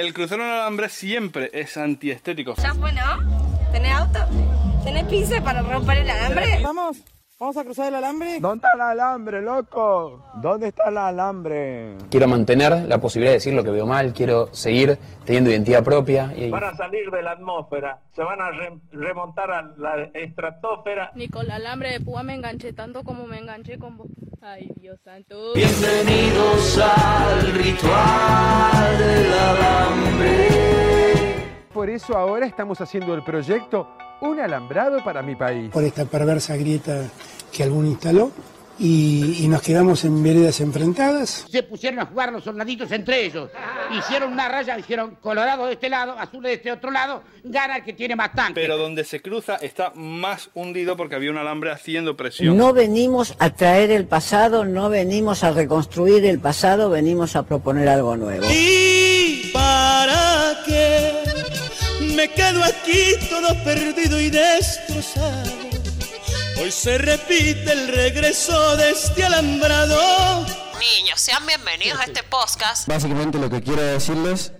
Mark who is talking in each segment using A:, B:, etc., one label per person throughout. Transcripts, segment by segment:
A: El crucero en alambre siempre es antiestético.
B: Ya fue, ¿no? ¿Tenés auto? ¿Tenés pinza para romper el alambre?
C: Vamos, vamos a cruzar el alambre.
D: ¿Dónde está el alambre, loco? ¿Dónde está el alambre?
E: Quiero mantener la posibilidad de decir lo que veo mal, quiero seguir teniendo identidad propia. Y...
F: Van a salir de la atmósfera, se van a re- remontar a la estratosfera.
G: Ni con el alambre de púa me enganché tanto como me enganché con vos. Ay, Dios santo.
H: Bienvenidos al ritual del alambre.
D: Por eso ahora estamos haciendo el proyecto Un alambrado para mi país.
I: por esta perversa grieta que alguno instaló y, y nos quedamos en veredas enfrentadas.
J: Se pusieron a jugar los soldaditos entre ellos. Hicieron una raya, dijeron colorado de este lado, azul de este otro lado, gana el que tiene más tanque.
A: Pero donde se cruza está más hundido porque había un alambre haciendo presión.
K: No venimos a traer el pasado, no venimos a reconstruir el pasado, venimos a proponer algo nuevo.
H: ¿Y para qué me quedo aquí todo perdido y destrozado? Hoy se repite el regreso de este alambrado.
L: Niños, sean bienvenidos a este podcast.
M: Básicamente lo que quiero decirles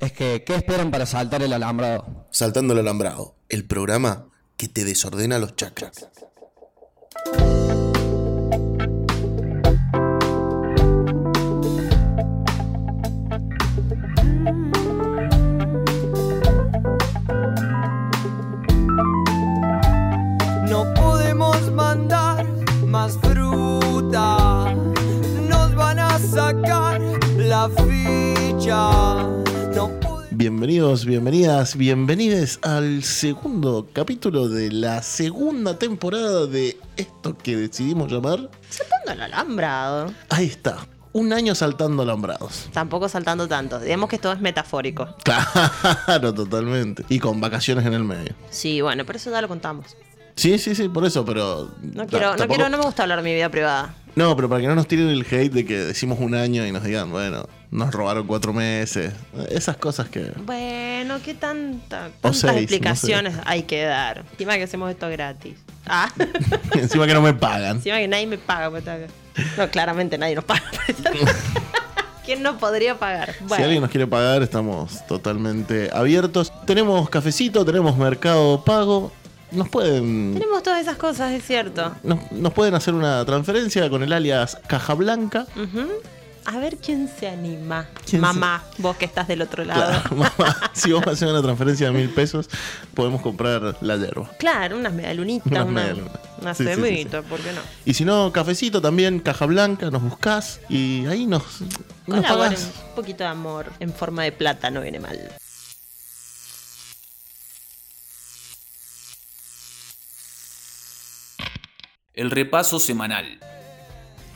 M: es que ¿qué esperan para saltar el alambrado?
N: Saltando el alambrado, el programa que te desordena los chakras.
H: La ficha. No
N: Bienvenidos, bienvenidas, bienvenides al segundo capítulo de la segunda temporada de esto que decidimos llamar.
L: Saltando el alambrado.
N: Ahí está, un año saltando alambrados.
L: Tampoco saltando tanto. Digamos que esto es metafórico.
N: Claro, totalmente. Y con vacaciones en el medio.
L: Sí, bueno, pero eso ya lo contamos.
N: Sí, sí, sí, por eso, pero.
L: No quiero, no
N: tampoco-
L: quiero, no me gusta hablar de mi vida privada.
N: No, pero para que no nos tiren el hate de que decimos un año y nos digan, bueno, nos robaron cuatro meses. Esas cosas que.
L: Bueno, ¿qué tanta,
N: O
L: tantas
N: seis, no
L: explicaciones hay que dar? Encima que hacemos esto gratis. Ah,
N: Encima que no me pagan.
L: encima que nadie me paga por estar acá. No, claramente nadie nos paga por estar acá. ¿Quién no podría pagar?
N: Si alguien nos quiere pagar, estamos totalmente abiertos. Tenemos cafecito, tenemos mercado pago. Nos pueden.
L: tenemos todas esas cosas, es cierto.
N: Nos, nos pueden hacer una transferencia con el alias Caja Blanca.
L: A ver quién se anima.
N: ¿Quién
L: Mamá, vos que estás del otro lado.
N: Claro, mamá, si vos haces una transferencia de mil pesos, podemos comprar la yerba.
L: Claro, unas medialunitas,
N: Unas
L: una,
N: medialunas.
L: una
N: Sí, sí, sí,
L: semita, ¿por qué no?
N: Y si no, cafecito también, Caja Blanca, nos buscás y ahí nos, nos pagás.
L: un poquito de amor en forma de plata, no viene mal.
O: El repaso semanal.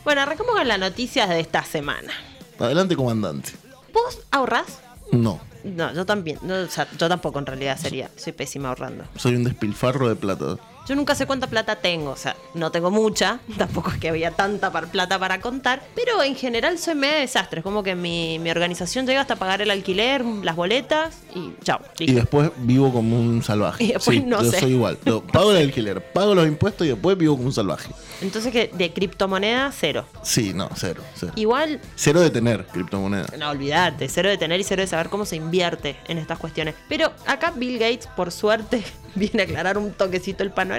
L: Bueno, arrancamos con las noticias de esta semana.
N: Adelante, comandante.
L: ¿Vos ahorrás?
N: No,
L: No, yo también. No, o sea, yo tampoco en realidad sería. Soy pésima ahorrando.
N: soy un despilfarro de plata.
L: Yo nunca sé cuánta plata tengo, o sea, no tengo mucha, tampoco es que había tanta par- plata para contar, pero en general soy medio desastre, es como que mi, mi organización llega hasta pagar el alquiler, las boletas y chao.
N: Y después vivo como un salvaje.
L: Y después
N: Sí,
L: no
N: yo
L: sé.
N: soy igual. Yo pago el alquiler, pago los impuestos y después vivo como un salvaje.
L: Entonces que de criptomonedas, cero.
N: Sí, no, cero. Cero,
L: Igual,
N: Cero de tener criptomonedas.
L: no olvidate, cero de tener y cero de saber cómo se invierte en estas cuestiones. Pero acá Bill Gates, por suerte, viene a aclarar un toquecito el panorama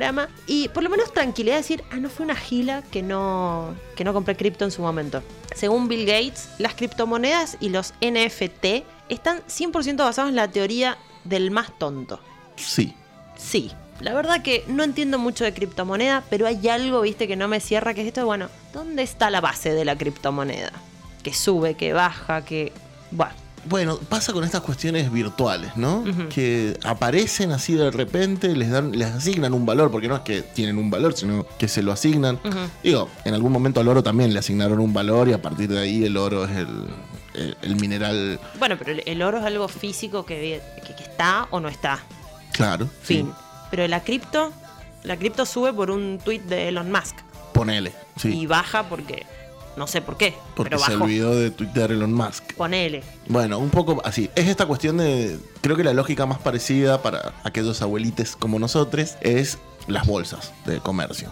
L: y por lo menos tranquilidad decir, ah, no fue una gila que no, que no compré cripto en su momento. Según Bill Gates, las criptomonedas y los NFT están 100% basados en la teoría del más tonto.
N: Sí.
L: Sí. La verdad que no entiendo mucho de criptomoneda, pero hay algo, viste, que no me cierra, que es esto, de, bueno, ¿dónde está la base de la criptomoneda? Que sube, que baja, que... Bueno,
N: Bueno, pasa con estas cuestiones virtuales, ¿no? Que aparecen así de repente, les dan, les asignan un valor, porque no es que tienen un valor, sino que se lo asignan. Digo, en algún momento al oro también le asignaron un valor y a partir de ahí el oro es el, el- el mineral,
L: Bueno, pero el, oro es algo físico que, que- que está o no está.
N: claro. sí.
L: Fin. Pero la cripto, la cripto sube por un tweet de Elon Musk.
N: Ponele, sí.
L: Y baja porque. No sé por qué.
N: porque
L: pero
N: se
L: bajó.
N: olvidó de Twitter Elon Musk.
L: Ponele.
N: Bueno, un poco así. Es esta cuestión de. Creo que la lógica más parecida para aquellos abuelites como nosotros es las bolsas de comercio.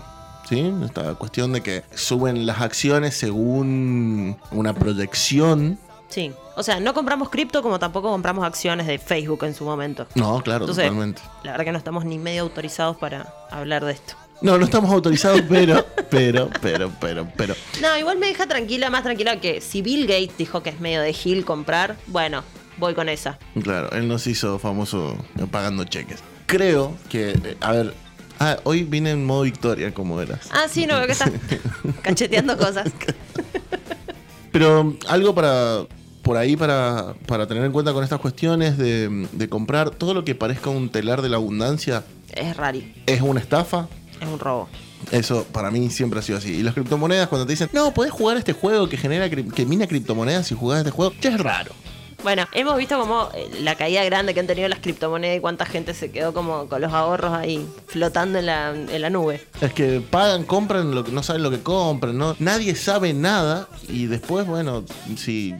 N: ¿Sí? Esta cuestión de que suben las acciones según una proyección
L: Sí. O sea, no compramos cripto como tampoco compramos acciones de Facebook en su momento.
N: No, claro,
L: Entonces,
N: totalmente.
L: La verdad que no estamos ni medio autorizados para hablar de esto.
N: No, no estamos autorizados, pero, pero, pero, pero, pero.
L: No, igual me deja tranquila, más tranquila que si Bill Gates dijo que es medio de Gil comprar, bueno, voy con esa.
N: Claro, él nos hizo famoso pagando cheques. Creo que, eh, a ver, ah, hoy vine en modo victoria, como eras.
L: Ah, sí, no, veo que está cacheteando cosas.
N: Pero algo para por ahí para, para tener en cuenta con estas cuestiones de, de comprar todo lo que parezca un telar de la abundancia
L: Es rari,
N: es una estafa.
L: Es un robo.
N: Eso para mí siempre ha sido así. Y las criptomonedas, cuando te dicen, no, podés jugar este juego que genera que mina criptomonedas y jugás este juego, ya es raro.
L: Bueno, hemos visto como eh, la caída grande que han tenido las criptomonedas y cuánta gente se quedó como con los ahorros ahí flotando en la, en la nube.
N: Es que pagan, compran lo que no saben lo que compran, ¿no? Nadie sabe nada y después, bueno, si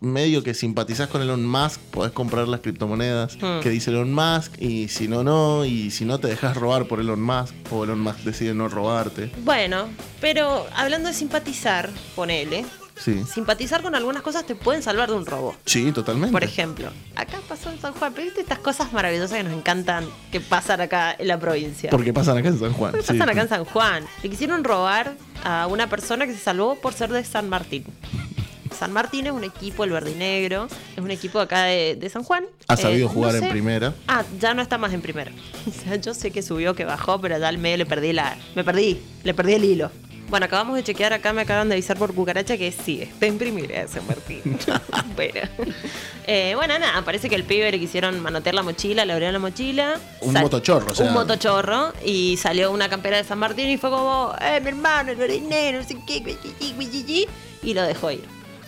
N: medio que simpatizás con Elon Musk, podés comprar las criptomonedas
L: Hmm.
N: que dice Elon Musk y si no, no, y si no te dejas robar por Elon Musk o Elon Musk decide no robarte.
L: Bueno, pero hablando de simpatizar, ponele,
N: Sí.
L: simpatizar con algunas cosas te pueden salvar de un robo.
N: Sí, totalmente.
L: Por ejemplo, acá pasó en San Juan, pero viste estas cosas maravillosas que nos encantan que pasan acá en la provincia.
N: Porque pasan acá en San Juan.
L: ¿Qué
N: sí.
L: pasan acá en San Juan? Le quisieron robar a una persona que se salvó por ser de San Martín. San Martín es un equipo, el verdinegro, es un equipo acá de, de San Juan.
N: Ha
L: Eh,
N: sabido
L: no
N: jugar en primera.
L: Ah, ya no está más en primera. O sea, yo sé que subió, que bajó, pero ya al medio le perdí la. Me perdí, le perdí el hilo. Bueno, acabamos de chequear acá, me acaban de avisar por cucaracha que sí, está en primera de San Martín. bueno. Eh, bueno, nada, parece que el pibe le quisieron manotear la mochila, le abrieron la mochila.
N: Un
L: sal-
N: motochorro, o sea.
L: Un motochorro y salió una campera de San Martín y fue como, eh, mi hermano, el verdinero, no sé qué, guiyiyi, guiyiyi", y lo dejó ir.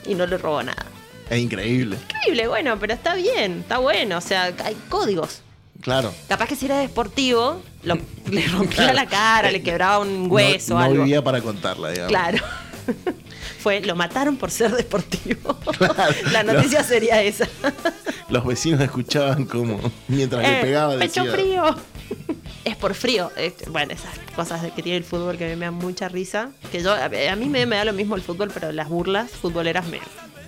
L: Y no le robó nada.
N: Es increíble.
L: Increíble, bueno, pero está bien, está bueno, o sea, hay códigos.
N: Claro.
L: Capaz que si era deportivo, lo- le rompía
N: Claro.
L: la cara, le quebraba un hueso
N: no, no
L: algo.
N: vivía para contarla, digamos.
L: Claro. Fue, lo mataron por ser deportivo. la noticia sería esa.
N: Los vecinos escuchaban como mientras le
L: Eh,
N: pegaba
L: pecho
N: decía,
L: frío. Es por frío. Bueno, esas cosas que tiene el fútbol que a mí me dan mucha risa. Que yo, a a mí me, me da lo mismo el fútbol, pero las burlas futboleras me,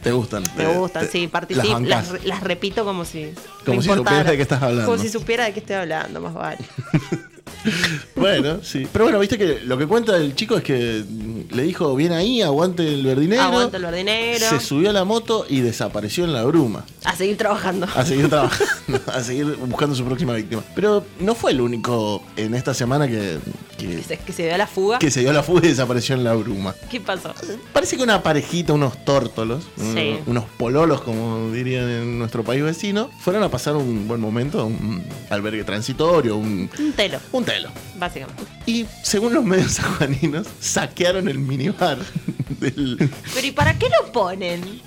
N: Te gustan.
L: me
N: te-
L: gustan,
N: te-
L: sí, participo, las, las repito como si.
N: Como si
L: importara.
N: supieras de qué estás hablando.
L: Como si supiera de qué estoy hablando, más vale.
N: Bueno, sí. Pero bueno, viste que lo que cuenta el chico es que le dijo, bien ahí, aguante el verdinero.
L: El verdinero.
N: Se subió a la moto y desapareció en la bruma.
L: A seguir trabajando.
N: A seguir trabajando, a seguir buscando su próxima víctima. Pero no fue el único en esta semana que, que,
L: Que se, que se dio a la fuga.
N: que se dio la fuga y desapareció en la bruma.
L: ¿Qué pasó?
N: Parece que una parejita, unos tórtolos,
L: Sí.
N: un- unos pololos, como dirían en nuestro país vecino, fueron a pasar un buen momento a un albergue transitorio, un,
L: Un telo,
N: un telo.
L: básicamente.
N: Y según los medios sanjuaninos, saquearon el minibar del...
L: Pero ¿y para qué lo ponen?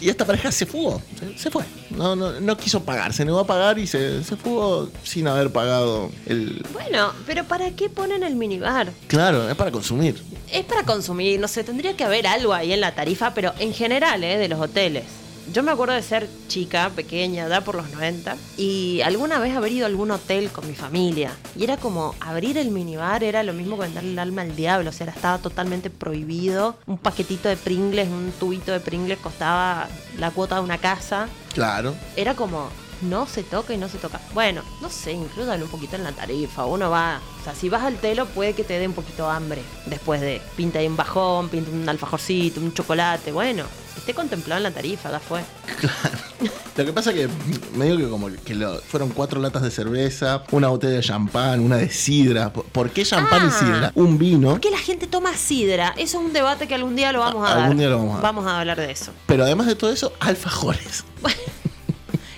N: Y esta pareja se fugó, se, se fue. No, no, no quiso pagar, se negó a pagar y se, se fugó sin haber pagado el...
L: Bueno, pero ¿para qué ponen el minibar?
N: Claro, es para consumir.
L: Es para consumir, no sé, tendría que haber algo ahí en la tarifa, pero en general, ¿eh? De los hoteles. Yo me acuerdo de ser chica, pequeña, ya por los 90, y alguna vez haber ido a algún hotel con mi familia. Y era como abrir el minibar, era lo mismo que venderle el alma al diablo, o sea, estaba totalmente prohibido. Un paquetito de Pringles, un tubito de Pringles costaba la cuota de una casa.
N: Claro.
L: Era como, no se toca y no se toca. Bueno, no sé, incluyan un poquito en la tarifa. Uno va, o sea, si vas al telo puede que te dé un poquito hambre. Después de pinta ahí un bajón, pinta un alfajorcito, un chocolate. Bueno, esté contemplado en la tarifa, ya fue.
N: Lo que pasa que medio que como que lo- fueron cuatro latas de cerveza, una botella de champán, una de sidra. ¿Por- ¿Por qué champán
L: Ah.
N: y sidra? Un vino.
L: ¿Por qué la gente toma sidra? Eso es un debate que algún día lo vamos a
N: Algún
L: dar.
N: día lo vamos a dar.
L: Vamos a hablar de eso.
N: Pero además de todo eso, alfajores.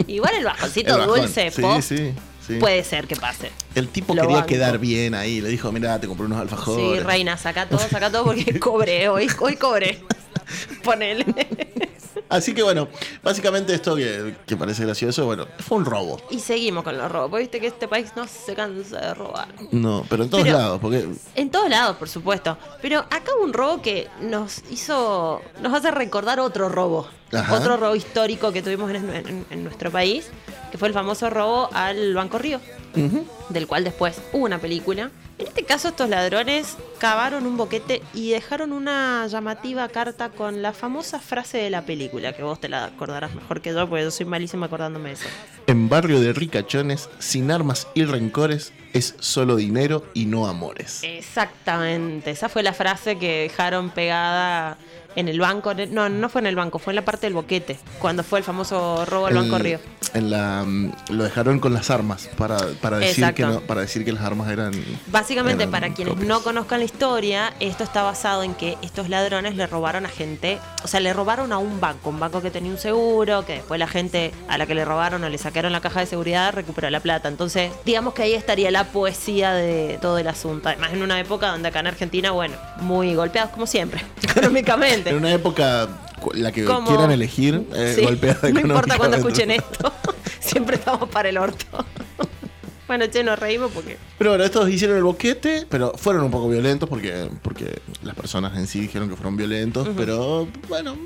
L: Igual el bajoncito
N: El bajón.
L: dulce,
N: Sí,
L: pop,
N: sí, sí.
L: puede ser que pase.
N: El tipo
L: Lo
N: quería
L: banco.
N: quedar bien ahí. Le dijo, mira, te compré unos alfajores.
L: Sí, reina, saca todo, saca todo porque cobré, hoy, hoy cobré. Ponele.
N: Así que bueno, básicamente esto que, que parece gracioso, bueno, fue un robo.
L: Y seguimos con los robos. Viste que este país no se cansa de robar.
N: No, pero en todos
L: Pero-
N: lados, porque
L: En todos lados, por supuesto. Pero acá hubo un robo que nos hizo. nos hace recordar otro robo.
N: Ajá.
L: otro robo histórico que tuvimos en, en- en nuestro país, que fue el famoso robo al Banco Río, del cual después hubo una película. En este caso, estos ladrones cavaron un boquete y dejaron una llamativa carta con la famosa frase de la película, que vos te la acordarás mejor que yo, porque yo soy malísima acordándome de eso.
N: En barrio de ricachones, sin armas y rencores, es solo dinero y no amores.
L: Exactamente, esa fue la frase que dejaron pegada en el banco. No, no fue en el banco, fue en la parte del boquete, cuando fue el famoso robo al
N: El-
L: Banco Río.
N: En la, mm, lo dejaron con las armas para, para, decir
L: Exacto.
N: que no- para decir que las armas eran.
L: Básicamente,
N: eran
L: para quienes
N: copias.
L: no conozcan la historia, esto está basado en que estos ladrones le robaron a gente, o sea, le robaron a un banco, un banco que tenía un seguro, que después la gente a la que le robaron o le sacaron la caja de seguridad recuperó la plata. Entonces, digamos que ahí estaría la poesía de todo el asunto. Además, en una época donde acá en Argentina, bueno, muy golpeados como siempre, económicamente.
N: En una época la que
L: Como-
N: quieran elegir, eh,
L: Sí,
N: golpeada
L: No importa cuando escuchen esto, siempre estamos para el orto. Bueno, che, nos reímos porque
N: Pero bueno, estos hicieron el boquete, pero fueron un poco violentos porque, porque las personas en sí dijeron que fueron violentos, pero bueno,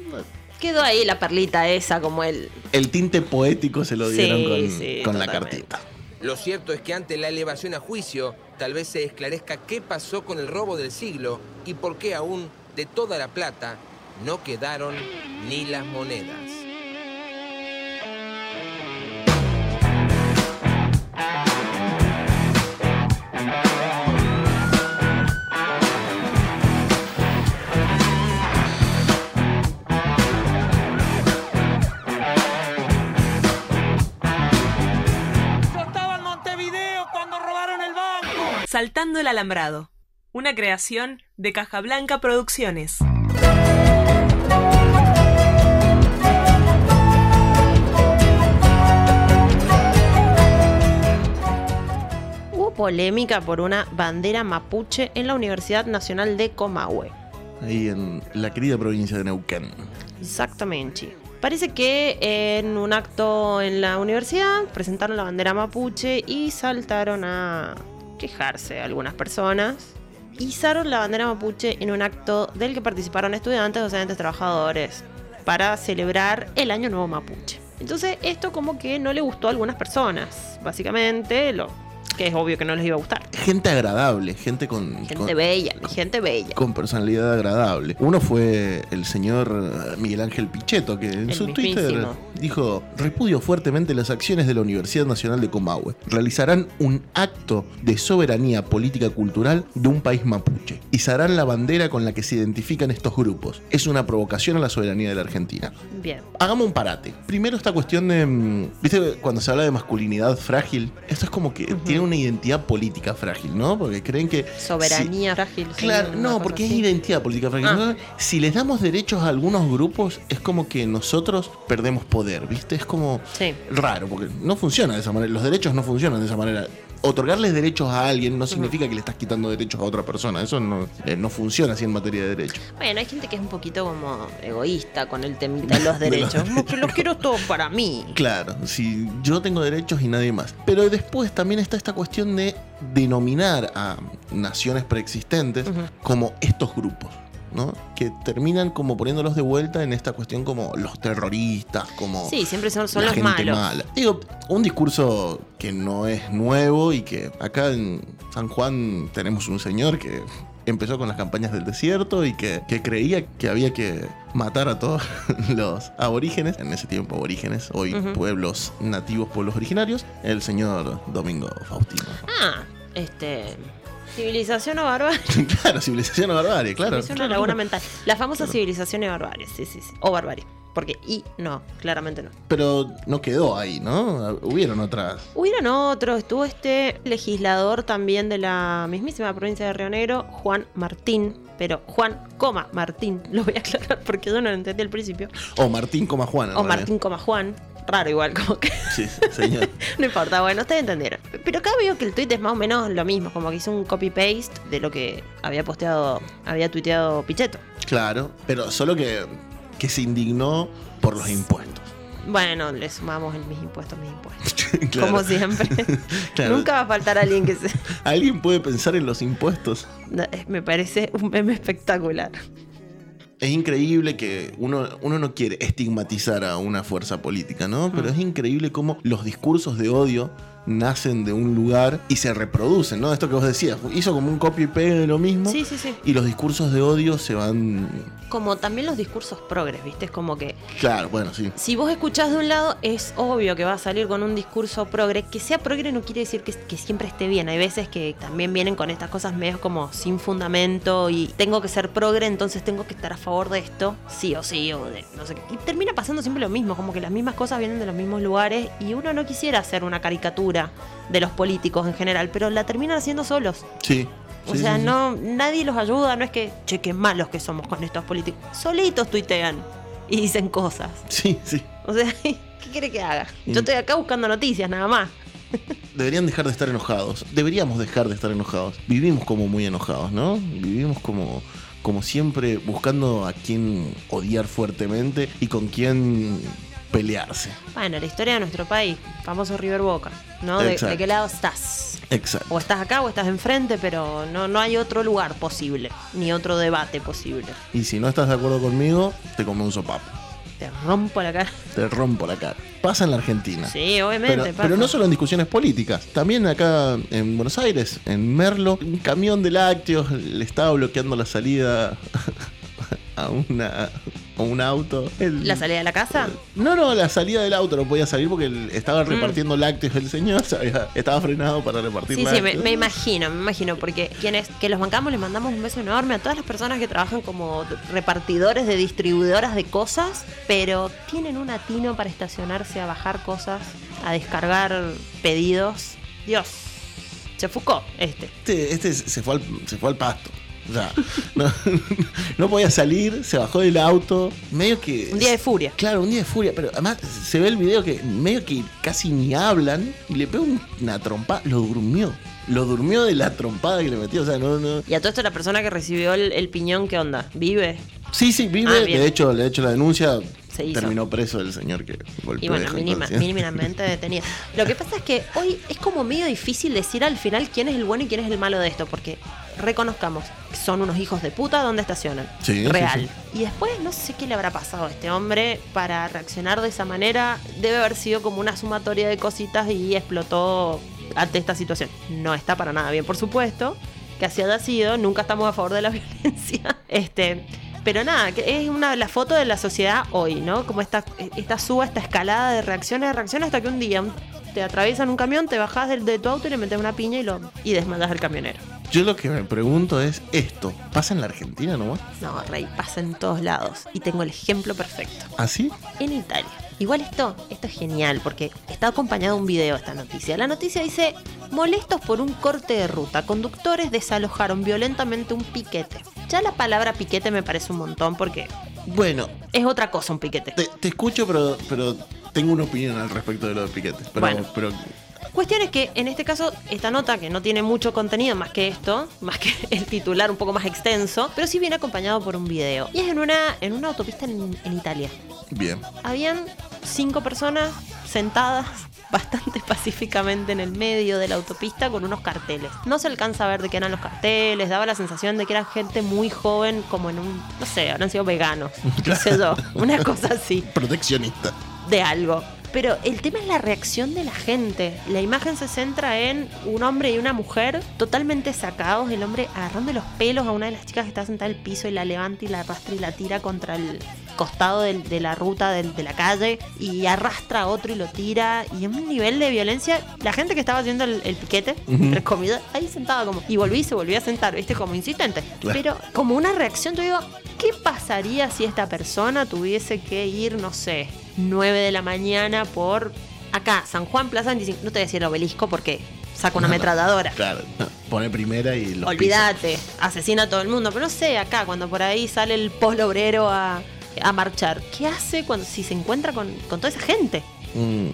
L: quedó ahí la perlita esa como el...
N: el tinte poético se lo
L: Sí,
N: dieron con,
L: sí,
N: con la cartita.
P: Lo cierto es que ante la elevación a juicio, tal vez se esclarezca qué pasó con el robo del siglo y por qué aún de toda la plata no quedaron ni las monedas.
Q: Yo estaba en Montevideo cuando robaron el banco.
R: Saltando el alambrado. Una creación de Caja Blanca Producciones.
L: Hubo polémica por una bandera mapuche en la Universidad Nacional de Comahue.
N: Ahí en la querida provincia de Neuquén.
L: Exactamente. Parece que en un acto en la universidad presentaron la bandera mapuche y saltaron a quejarse algunas personas. Izaron la bandera mapuche en un acto del que participaron estudiantes, docentes, trabajadores para celebrar el Año Nuevo Mapuche. Entonces esto como que no le gustó a algunas personas, básicamente, lo que es obvio que no les iba a gustar.
N: Gente agradable, gente con,
L: Gente
N: con,
L: bella, gente bella.
N: con personalidad agradable. Uno fue el señor Miguel Ángel Pichetto, que en
L: El
N: su Twitter dijo, repudio fuertemente las acciones de la Universidad Nacional de Comahue. Realizarán un acto de soberanía política cultural de un país mapuche. Izarán la bandera con la que se identifican estos grupos. Es una provocación a la soberanía de la Argentina.
L: Bien.
N: Hagamos un parate. Primero esta cuestión de... mm, ¿Viste cuando se habla de masculinidad frágil? Esto es como que tiene una identidad política frágil, ¿no? Porque creen que...
L: Soberanía frágil.
N: Claro, no, porque
L: así.
N: es identidad política frágil.
L: Ah.
N: ¿no? Si les damos derechos a algunos grupos, es como que nosotros perdemos poder, ¿viste? Es como
L: Sí.
N: raro, porque no funciona de esa manera. Los derechos no funcionan de esa manera. Otorgarles derechos a alguien no significa que le estás quitando derechos a otra persona. Eso no, eh, no funciona así en materia de derechos.
L: Bueno, hay gente que es un poquito como egoísta con el temita de los
N: De los
L: derechos. Como que los quiero todos para mí.
N: Claro, si yo tengo derechos y nadie más. Pero después también está esta cuestión de denominar a naciones preexistentes como estos grupos. ¿No? Que terminan como poniéndolos de vuelta en esta cuestión como los terroristas, como
L: Sí, siempre son, son
N: la
L: los
N: gente
L: malos.
N: mala. Digo, un discurso que no es nuevo y que acá en San Juan tenemos un señor que empezó con las campañas del desierto y que, que creía que había que matar a todos los aborígenes, en ese tiempo aborígenes, hoy pueblos nativos, pueblos originarios, el señor Domingo Faustino.
L: Ah, este. Civilización o barbarie.
N: claro, civilización o barbarie, claro.
L: Es una laguna mental. La famosa civilización y barbarie, sí, sí, sí. O barbarie. Porque y no, claramente no.
N: Pero no quedó ahí, ¿no? Hubieron otras.
L: Hubieron otros, estuvo este legislador también de la mismísima provincia de Río Negro, Juan Martín, pero Juan, coma, Martín, lo voy a aclarar porque yo no lo entendí al principio.
N: O Martín coma Juan.
L: O
N: realidad.
L: Martín, coma Juan, raro igual, como que
N: Sí, señor.
L: no importa, bueno, ustedes entendieron. Pero acá veo que el tweet es más o menos lo mismo, como que hizo un copy-paste de lo que había posteado, había tuiteado Pichetto.
N: Claro, pero solo que, que se indignó por los impuestos.
L: Bueno, le sumamos el mis impuestos, mis impuestos.
N: Claro.
L: Como siempre.
N: Claro.
L: Nunca va a faltar alguien que se...
N: ¿Alguien puede pensar en los impuestos?
L: Me parece un meme espectacular.
N: Es increíble que uno, uno no quiere estigmatizar a una fuerza política, ¿no? Pero es increíble cómo los discursos de odio nacen de un lugar y se reproducen, ¿no? Esto que vos decías, hizo como un copy y pegue de lo mismo.
L: Sí, sí, sí.
N: Y los discursos de odio se van.
L: Como también los discursos progres, ¿viste? Es como que
N: Claro, bueno, sí.
L: si vos escuchás de un lado, es obvio que va a salir con un discurso progre. Que sea progre no quiere decir que, que siempre esté bien. Hay veces que también vienen con estas cosas medios como sin fundamento y tengo que ser progre, entonces tengo que estar a favor de esto, sí o sí, o de no sé qué. Y termina pasando siempre lo mismo, como que las mismas cosas vienen de los mismos lugares y uno no quisiera hacer una caricatura de los políticos en general, pero la terminan haciendo solos.
N: Sí.
L: O
N: Sí,
L: sea,
N: sí,
L: no, nadie los ayuda, no es que, che, qué malos que somos con estos políticos. Solitos tuitean y dicen cosas.
N: Sí, sí.
L: O sea, ¿qué quiere que haga? Yo estoy acá buscando noticias, nada más.
N: Deberían dejar de estar enojados. Deberíamos dejar de estar enojados. Vivimos como muy enojados, ¿no? Vivimos como, como siempre buscando a quién odiar fuertemente y con quién pelearse.
L: Bueno, la historia de nuestro país, famoso River Boca, ¿no? ¿De, qué lado estás?
N: Exacto.
L: O estás acá o estás enfrente, pero no, no hay otro lugar posible, ni otro debate posible.
N: Y si no estás de acuerdo conmigo, te como un sopapo.
L: Te rompo la cara.
N: Te rompo la cara. Pasa en la Argentina.
L: Sí, obviamente.
N: Pero,
L: pasa.
N: pero no solo en discusiones políticas, también acá en Buenos Aires, en Merlo, un camión de lácteos le estaba bloqueando la salida a una a un auto. El-
L: ¿La salida de la casa?
N: no, no, la salida del auto no podía salir porque estaba
L: Mm.
N: repartiendo lácteos el señor, estaba frenado para repartir
L: Sí, sí, me,
N: lácteos.
L: me imagino, me imagino, porque quienes que los bancamos les mandamos un beso enorme a todas las personas que trabajan como repartidores de distribuidoras de cosas, pero tienen un atino para estacionarse a bajar cosas, a descargar pedidos. Dios, se fuscó este.
N: Este, este se, fue al, se fue al pasto. O sea, no, no podía salir, se bajó del auto, medio que...
L: Un día de furia.
N: Claro, un día de furia, pero además se ve el video que medio que casi ni hablan y le pega una trompada, lo durmió. Lo durmió de la trompada que le metió, o sea, no, no...
L: Y a todo esto la persona que recibió el, el piñón, ¿qué onda? ¿Vive?
N: Sí, sí, vive,
L: Ah,
N: de hecho, le he hecho la denuncia,
L: Se hizo.
N: terminó preso el señor que golpeó
L: Y bueno, mínima- mínimamente detenida. Lo que pasa es que hoy es como medio difícil decir al final quién es el bueno y quién es el malo de esto, porque reconozcamos son unos hijos de puta donde estacionan.
N: Sí,
L: Real.
N: sí.
L: Y después no sé qué le habrá pasado a este hombre para reaccionar de esa manera. Debe haber sido como una sumatoria de cositas y explotó ante esta situación. No está para nada bien, por supuesto. Que así haya sido, nunca estamos a favor de la violencia. Este, pero nada, que es una la foto de la sociedad hoy, ¿no? Como esta, esta suba, esta escalada de reacciones, de reacciones hasta que un día te atraviesan un camión, te bajas del- de, tu auto y le metes una piña y lo y desmandas al camionero.
N: Yo lo que me pregunto es, ¿esto pasa en la Argentina nomás?
L: No, Rey, pasa en todos lados. Y tengo el ejemplo perfecto.
N: ¿Así?
L: En Italia. Igual esto, esto es genial porque está acompañado de un video esta noticia. La noticia dice, molestos por un corte de ruta, conductores desalojaron violentamente un piquete. Ya la palabra piquete me parece un montón porque
N: Bueno,
L: es otra cosa un piquete.
N: te, te escucho, pero, pero tengo una opinión al respecto de lo de Piquete. Pero,
L: Bueno.
N: pero
L: Cuestión es que en este caso, esta nota que no tiene mucho contenido más que esto, más que el titular un poco más extenso, pero sí viene acompañado por un video. Y es en una, en una autopista en, en Italia.
N: bien.
L: Habían cinco personas sentadas bastante pacíficamente en el medio de la autopista con unos carteles. No se alcanza a ver de qué eran los carteles, daba la sensación de que eran gente muy joven, como en un, no sé, habrán sido veganos, qué sé yo, una cosa así
N: Proteccionista.
L: de algo. Pero el tema es la reacción de la gente. La imagen se centra en un hombre y una mujer totalmente sacados. El hombre agarrando los pelos a una de las chicas que está sentada en el piso y la levanta y la arrastra y la tira contra el costado de la ruta de la calle y arrastra a otro y lo tira. Y en un nivel de violencia, la gente que estaba haciendo el, el piquete, entre comillas, ahí sentada como. Y volví y se volvió a sentar, ¿viste? Como insistente.
N: Claro.
L: Pero como una reacción, yo digo, ¿qué pasaría si esta persona tuviese que ir, no sé, 9 de la mañana por acá, San Juan, Plaza 25? No te voy a decir el obelisco porque saca una ametralladora.
N: Claro, pone primera y lo
L: Olvídate, asesina a todo el mundo. Pero no sé, acá, cuando por ahí sale el polo obrero a, a marchar, ¿qué hace cuando si se encuentra con, con toda esa gente?
N: Mm.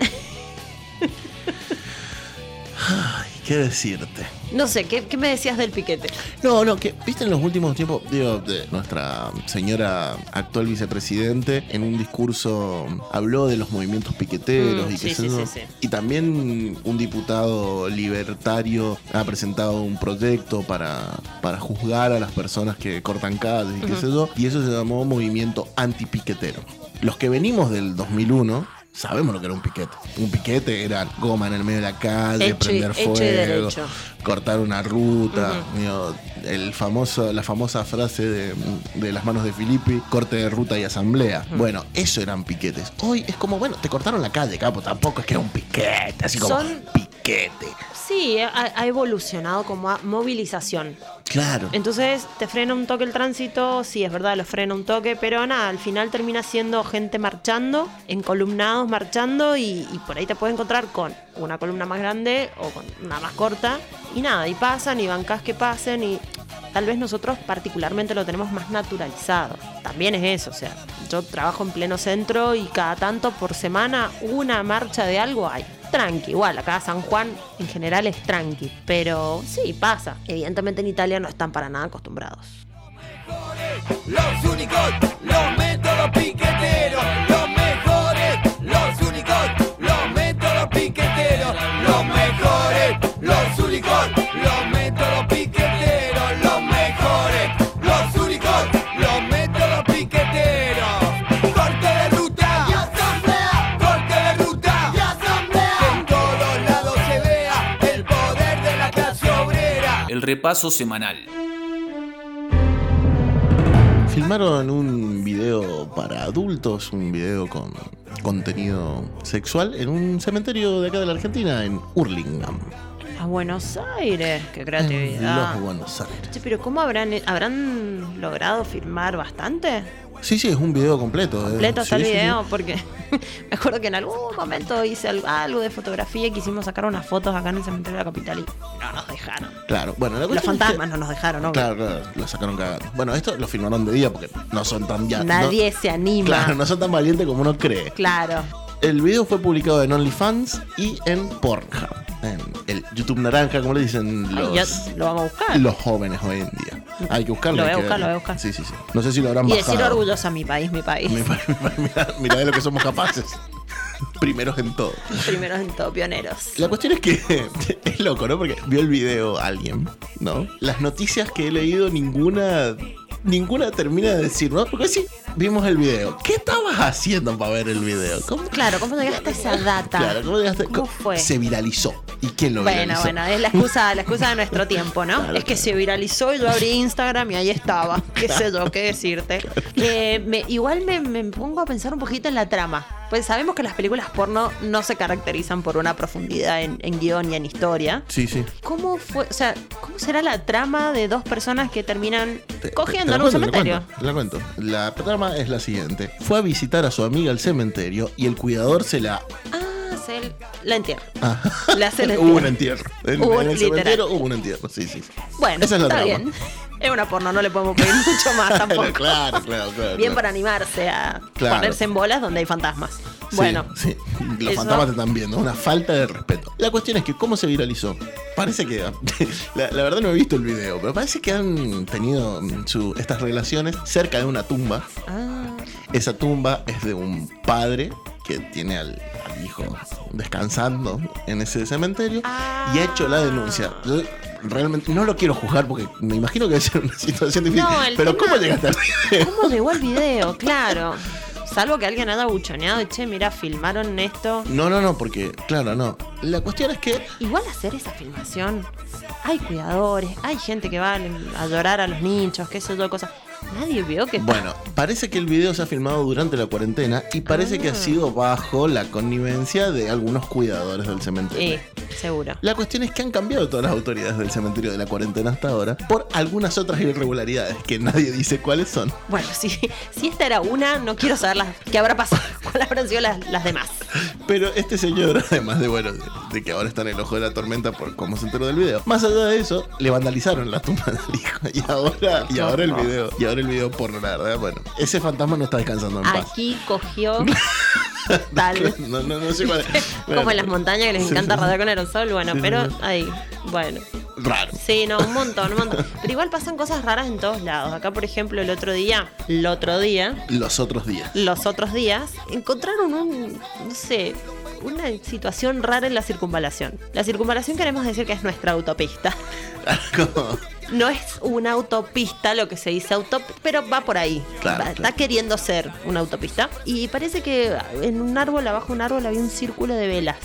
N: Ay, ¿qué decirte?
L: No sé, ¿qué, qué me decías del piquete?
N: No, no, que viste en los últimos tiempos, digo, de nuestra señora actual vicepresidente en un discurso habló de los movimientos piqueteros
L: Mm,
N: y qué
L: sí,
N: sé
L: sí,
N: yo.
L: sí, sí.
N: Y también un diputado libertario ha presentado un proyecto para, para juzgar a las personas que cortan calles y qué sé yo. Y eso se llamó movimiento antipiquetero. Los que venimos del 2001 sabemos lo que era un piquete. Un piquete era goma en el medio de la calle,
L: Hecho
N: prender
L: hecho
N: fuego, cortar una ruta. digo, el famoso, la famosa frase de, de las manos de Filippi, corte de ruta y asamblea. Bueno, eso eran piquetes. Hoy es como, bueno, te cortaron la calle, capo, tampoco es que era un piquete, así como
L: Son-
N: piquete.
L: Sí, ha, ha evolucionado como a movilización.
N: Claro.
L: Entonces te frena un toque el tránsito, sí, es verdad, lo frena un toque, pero nada, al final termina siendo gente marchando, encolumnados marchando y, y por ahí te puedes encontrar con una columna más grande o con una más corta y nada, y pasan y bancas que pasen y tal vez nosotros particularmente lo tenemos más naturalizado. También es eso, o sea, yo trabajo en pleno centro y cada tanto por semana una marcha de algo hay. Tranqui, igual, acá San Juan en general es tranqui, pero sí, pasa. Evidentemente en Italia no están para nada acostumbrados.
Q: Los únicos, los métodos piqueteros, El
O: repaso semanal.
N: Filmaron un video para adultos, un video con contenido sexual en un cementerio de acá de la Argentina, en Hurlingham,
L: A Buenos Aires, qué creatividad.
N: los Buenos Aires.
L: Pero ¿cómo habrán, habrán logrado filmar bastante?
N: Sí, sí, es un video completo. eh.
L: Completo está
N: Sí,
L: el
N: sí, sí.
L: video, porque me acuerdo que en algún momento hice algo, de fotografía y quisimos sacar unas fotos acá en el cementerio de la capital y no nos dejaron.
N: Claro, bueno, la
L: Los
N: que-
L: fantasmas no nos dejaron, ¿no?
N: Claro, claro, lo sacaron cagando. Bueno, esto lo filmaron de día porque no son tan ya.
L: Nadie
N: no-
L: se anima.
N: Claro, no son tan valientes como uno cree.
L: Claro.
N: El video fue publicado en OnlyFans y en Pornhub. En el YouTube naranja, como le dicen los,
L: ya lo vamos a buscar.
N: los jóvenes hoy en día. Hay que buscarlo.
L: Lo voy a buscar, lo voy a buscar.
N: Sí, sí, sí. No sé si lo habrán
L: Y
N: bajado.
L: decir orgullosa mi país, mi país.
N: Mira, mira de lo que somos capaces. Primeros en todo.
L: Primeros en todo, pioneros.
N: La cuestión es que es loco, ¿no? Porque vio el video alguien, ¿no? Las noticias que he leído, ninguna. Ninguna termina de decir, ¿no? Porque sí, vimos el video. ¿Qué estabas haciendo para ver el video? ¿Cómo,
L: Claro, ¿cómo llegaste a esa data?
N: claro, ¿cómo llegaste?
L: ¿Cómo fue?
N: Se viralizó. ¿Y quién lo
L: Bueno,
N: viralizó?
L: bueno, es la excusa, la excusa de nuestro tiempo, ¿no? es que se viralizó y yo abrí Instagram y ahí estaba. ¿Qué sé yo? ¿Qué decirte? Eh, me- igual me, me pongo a pensar un poquito en la trama. Pues sabemos que las películas porno no se caracterizan por una profundidad en, en guion y en historia.
N: Sí, sí.
L: ¿Cómo fue? O sea, ¿cómo será la trama de dos personas que terminan cogiendo
N: Te
L: en un
N: cuento, te la
L: cementerio?
N: cuento, la cuento. La trama es la siguiente. Fue a visitar a su amiga al cementerio y el cuidador se la...
L: Ah, se la entierra.
N: Ah.
L: Hace el
N: hubo un
L: entierro.
N: entierro. En,
L: Hubo,
N: en el cementerio hubo un entierro. Sí, sí.
L: Bueno,
N: Esa es la
L: está
N: trama.
L: bien. Es una porno, no le podemos pedir mucho más tampoco.
N: claro, claro, claro.
L: Bien
N: claro.
L: para animarse a
N: Claro.
L: ponerse en bolas donde hay fantasmas.
N: Sí,
L: Bueno,
N: sí, los
L: Eso-
N: fantasmas te están viendo, una falta de respeto. La cuestión es que, ¿cómo se viralizó? Parece que, la, la verdad no he visto el video, pero parece que han tenido mm, su- estas relaciones cerca de una tumba.
L: Ah.
N: Esa tumba es de un padre que tiene al hijo descansando en ese cementerio y ha hecho la denuncia. Yo realmente no lo quiero juzgar porque me imagino que debe ser una situación difícil.
L: No,
N: pero ¿cómo llegaste al video?
L: ¿cómo llegó el video? Claro. Salvo que alguien haya buchoneado y che, mira, filmaron esto.
N: No, no, no, porque, claro, no. La cuestión es que
L: Igual hacer esa filmación, hay cuidadores, hay gente que va a llorar a los nichos, qué sé yo, cosas. Nadie vio que.
N: Bueno, parece que el video se ha filmado durante la cuarentena y parece que ha
L: Ah.
N: sido bajo la connivencia de algunos cuidadores del cementerio.
L: Sí, seguro.
N: La cuestión es que han cambiado todas las autoridades del cementerio de la cuarentena hasta ahora por algunas otras irregularidades que nadie dice cuáles son.
L: Bueno, si, si esta era una, no quiero saber las, qué habrá pasado, cuáles habrán sido las, las demás.
N: Pero este señor, además de bueno, de, de que ahora está en el ojo de la tormenta por cómo se enteró del video, más allá de eso, le vandalizaron la tumba del hijo. Y ahora, y ahora el video, y ahora el video porno, la verdad, bueno, ese fantasma no está descansando en paz.
L: Aquí cogió tal.
N: No, no, no sé cuál.
L: Como en las montañas que les encanta rodar con aerosol, bueno, pero ahí, bueno.
N: raro.
L: Sí, no, un montón, un montón. Pero igual pasan cosas raras en todos lados. Acá, por ejemplo, el otro día, el otro día,
N: Los otros días.
L: los otros días, encontraron un, no sé, una situación rara en la circunvalación. La circunvalación queremos decir que es nuestra autopista. No es una autopista lo que se dice autopista, pero va por ahí.
N: Claro,
L: Va-
N: claro.
L: Está queriendo ser una autopista. Y parece que en un árbol, abajo de un árbol, había un círculo de velas.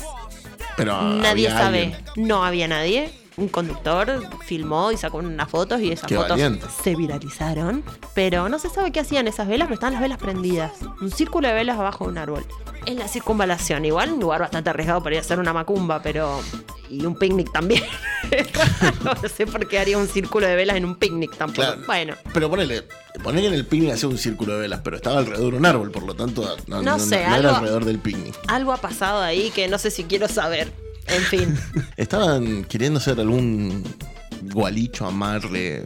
N: Pero
L: Nadie sabe.
N: alguien.
L: No había nadie. Un conductor filmó y sacó unas fotos y esas
N: Qué
L: fotos
N: valiente.
L: se viralizaron. Pero no se sabe qué hacían esas velas, pero estaban las velas prendidas. Un círculo de velas abajo de un árbol. En la circunvalación, igual un lugar bastante arriesgado para ir a hacer una macumba, pero. Y un picnic también. no sé por qué haría un círculo de velas en un picnic tampoco.
N: Claro.
L: Bueno,
N: Pero ponele, ponele que en el picnic hacía un círculo de velas, pero estaba alrededor de un árbol, por lo tanto no,
L: No sé,
N: era
L: algo-
N: alrededor del picnic.
L: algo ha pasado ahí que no sé si quiero saber. En fin,
N: Estaban queriendo hacer algún gualicho, amarle.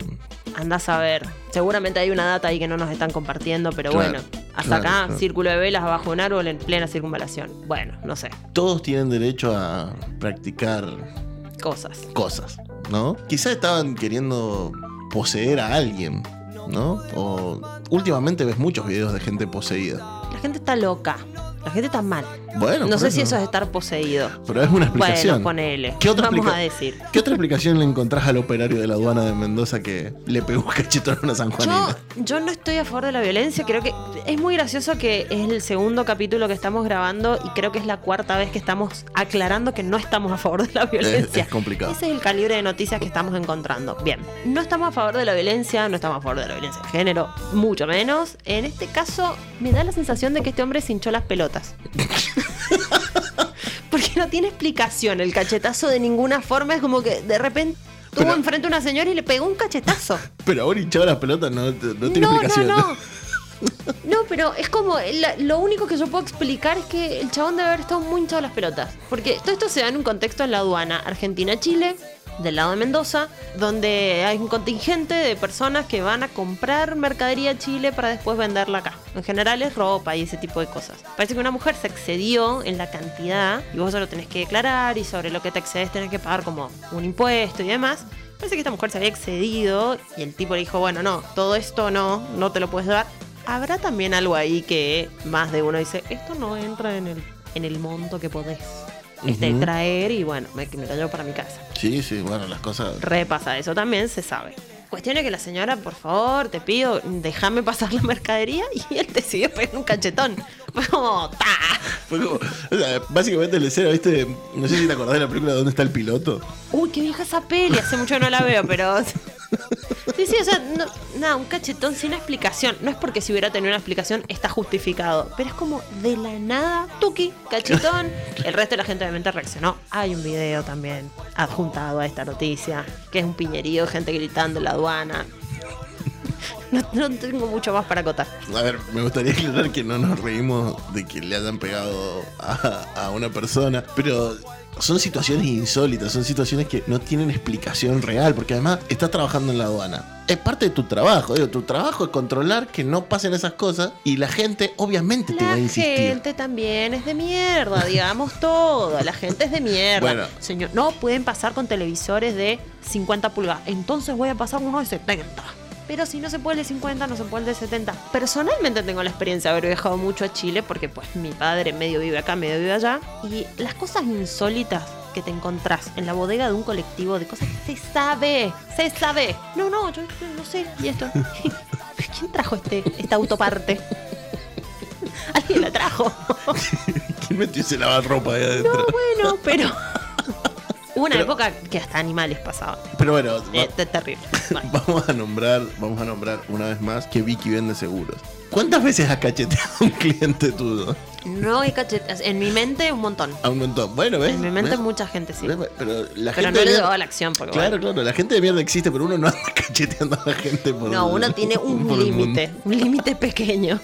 L: andás a ver. Seguramente hay una data ahí que no nos están compartiendo, pero
N: Claro,
L: bueno. Hasta
N: claro,
L: acá,
N: claro.
L: círculo de velas abajo de un árbol en plena circunvalación. Bueno, no sé.
N: Todos tienen derecho a practicar
L: Cosas.
N: cosas, ¿no? Quizás estaban queriendo poseer a alguien, ¿no? O últimamente ves muchos videos de gente poseída.
L: La gente está loca. La gente está mal.
N: Bueno,
L: no sé si
N: eso.
L: es estar poseído.
N: Pero es una explicación.
L: Bueno, ponele.
N: ¿Qué otra
L: Vamos a decir.
N: ¿Qué otra explicación le encontrás al operario de la aduana de Mendoza que le pegó un cachetón a una
L: Yo,
N: sanjuanina?
L: yo no estoy a favor de la violencia. Creo que es muy gracioso que es el segundo capítulo que estamos grabando y creo que es la cuarta vez que estamos aclarando que no estamos a favor de la
N: Es,
L: violencia.
N: es complicado.
L: Ese es el calibre de noticias que estamos encontrando. Bien, no estamos a favor de la violencia, no estamos a favor de la violencia de género, mucho menos. En este caso, me da la sensación de que este hombre se hinchó las pelotas. Porque no tiene explicación el cachetazo de ninguna forma. Es como que de repente tuvo enfrente a una señora y le pegó un cachetazo.
N: Pero ahora hinchado las pelotas no, no tiene
L: No,
N: explicación.
L: no, no. No, pero es como, la- lo único que yo puedo explicar es que el chabón debe haber estado muy hinchado las pelotas. Porque todo esto se da en un contexto en la aduana Argentina-Chile, del lado de Mendoza, donde hay un contingente de personas que van a comprar mercadería a Chile para después venderla acá. En general es ropa y ese tipo de cosas. Parece que una mujer se excedió en la cantidad y vos ya lo tenés que declarar y sobre lo que te excedes tenés que pagar como un impuesto y demás. Parece que esta mujer se había excedido y el tipo le dijo, bueno, no, todo esto no, no te lo puedes dar. Habrá también algo ahí que más de uno dice, esto no entra en el, en el monto que podés este, traer y bueno, me, me lo llevo para mi casa.
N: Sí, sí, bueno, las cosas.
L: Repasa eso también, se sabe. Cuestión es que la señora, por favor, te pido, déjame pasar la mercadería y él te siguió pegando un cachetón. Fue como, ¡ta!
N: Fue como, o sea, básicamente la escena, ¿viste? No sé si te acordás de la película ¿Dónde está el piloto?
L: Uy, qué vieja esa peli, hace mucho que no la veo, pero... Sí, sí, o sea, no, nada, un cachetón sin explicación. No es porque si hubiera tenido una explicación está justificado, pero es como de la nada, tuki, cachetón. El resto de la gente obviamente reaccionó. Hay un video también adjuntado a esta noticia, que es un piñerío, gente gritando en la aduana. No, no tengo mucho más para acotar.
N: A ver, me gustaría aclarar que no nos reímos de que le hayan pegado a, a una persona, pero son situaciones insólitas, son situaciones que no tienen explicación real, porque además estás trabajando en la aduana. Es parte de tu trabajo, digo, tu trabajo es controlar que no pasen esas cosas y la gente obviamente te va a
L: La
N: insistir.
L: gente también es de mierda, digamos todo. La gente es de mierda.
N: Bueno.
L: Señor, no pueden pasar con televisores de 50 pulgadas. Entonces voy a pasar uno de 70. Pero si no se puede el de 50, no se puede el de 70. Personalmente tengo la experiencia de haber viajado mucho a Chile porque pues mi padre medio vive acá, medio vive allá. Y las cosas insólitas que te encontrás en la bodega de un colectivo de cosas que se sabe, se sabe. No, no, yo no sé. ¿Y esto? ¿Quién trajo este, esta autoparte? Alguien la trajo.
N: ¿Quién metió ese lavarropa ahí adentro?
L: No, bueno, pero. Hubo una
N: Pero-
L: época que hasta animales pasaban.
N: Pero bueno,
L: Eh,
N: va-
L: terrible.
N: vamos a nombrar, vamos a nombrar una vez más que Vicky vende seguros. ¿Cuántas veces has cacheteado a un cliente tuyo?
L: No hay cachetas. En mi mente, un montón.
N: A un montón. Bueno, ¿ves?
L: En mi mente,
N: ¿Ves?
L: mucha gente sí.
N: ¿Ves? Pero la
L: Pero
N: gente
L: no le
N: mierda-
L: daba la acción porque
N: Claro,
L: bueno.
N: claro, la gente de mierda existe, pero uno no anda cacheteando a la gente por
L: No, uno tiene un límite. Un límite pequeño.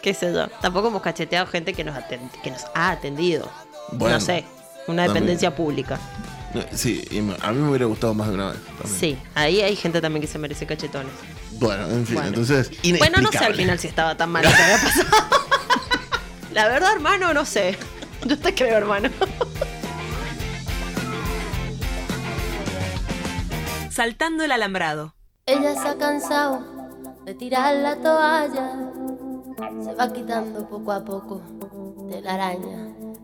L: Qué sé yo. Tampoco hemos cacheteado gente que nos, aten- que nos ha atendido.
N: Bueno,
L: no sé. Una
N: también.
L: dependencia pública.
N: mundo. Sí, a mí me hubiera gustado más de una vez. también.
L: Sí, ahí hay gente también que se merece cachetones.
N: Bueno, en fin,
L: Bueno.
N: entonces.
L: Bueno, no sé al final si estaba tan mal lo que había pasado. La verdad, hermano, no sé. Yo te creo, hermano.
R: Saltando el alambrado.
S: Ella se ha cansado de tirar la toalla. Se va quitando poco a poco de la araña.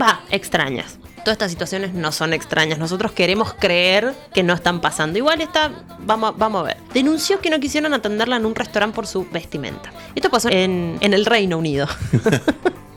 L: Va, extrañas. Todas estas situaciones no son extrañas. Nosotros queremos creer que no están pasando. Igual está, vamos, a- vamos a ver. Denunció que no quisieron atenderla en un restaurante por su vestimenta. Esto pasó en, en el Reino Unido.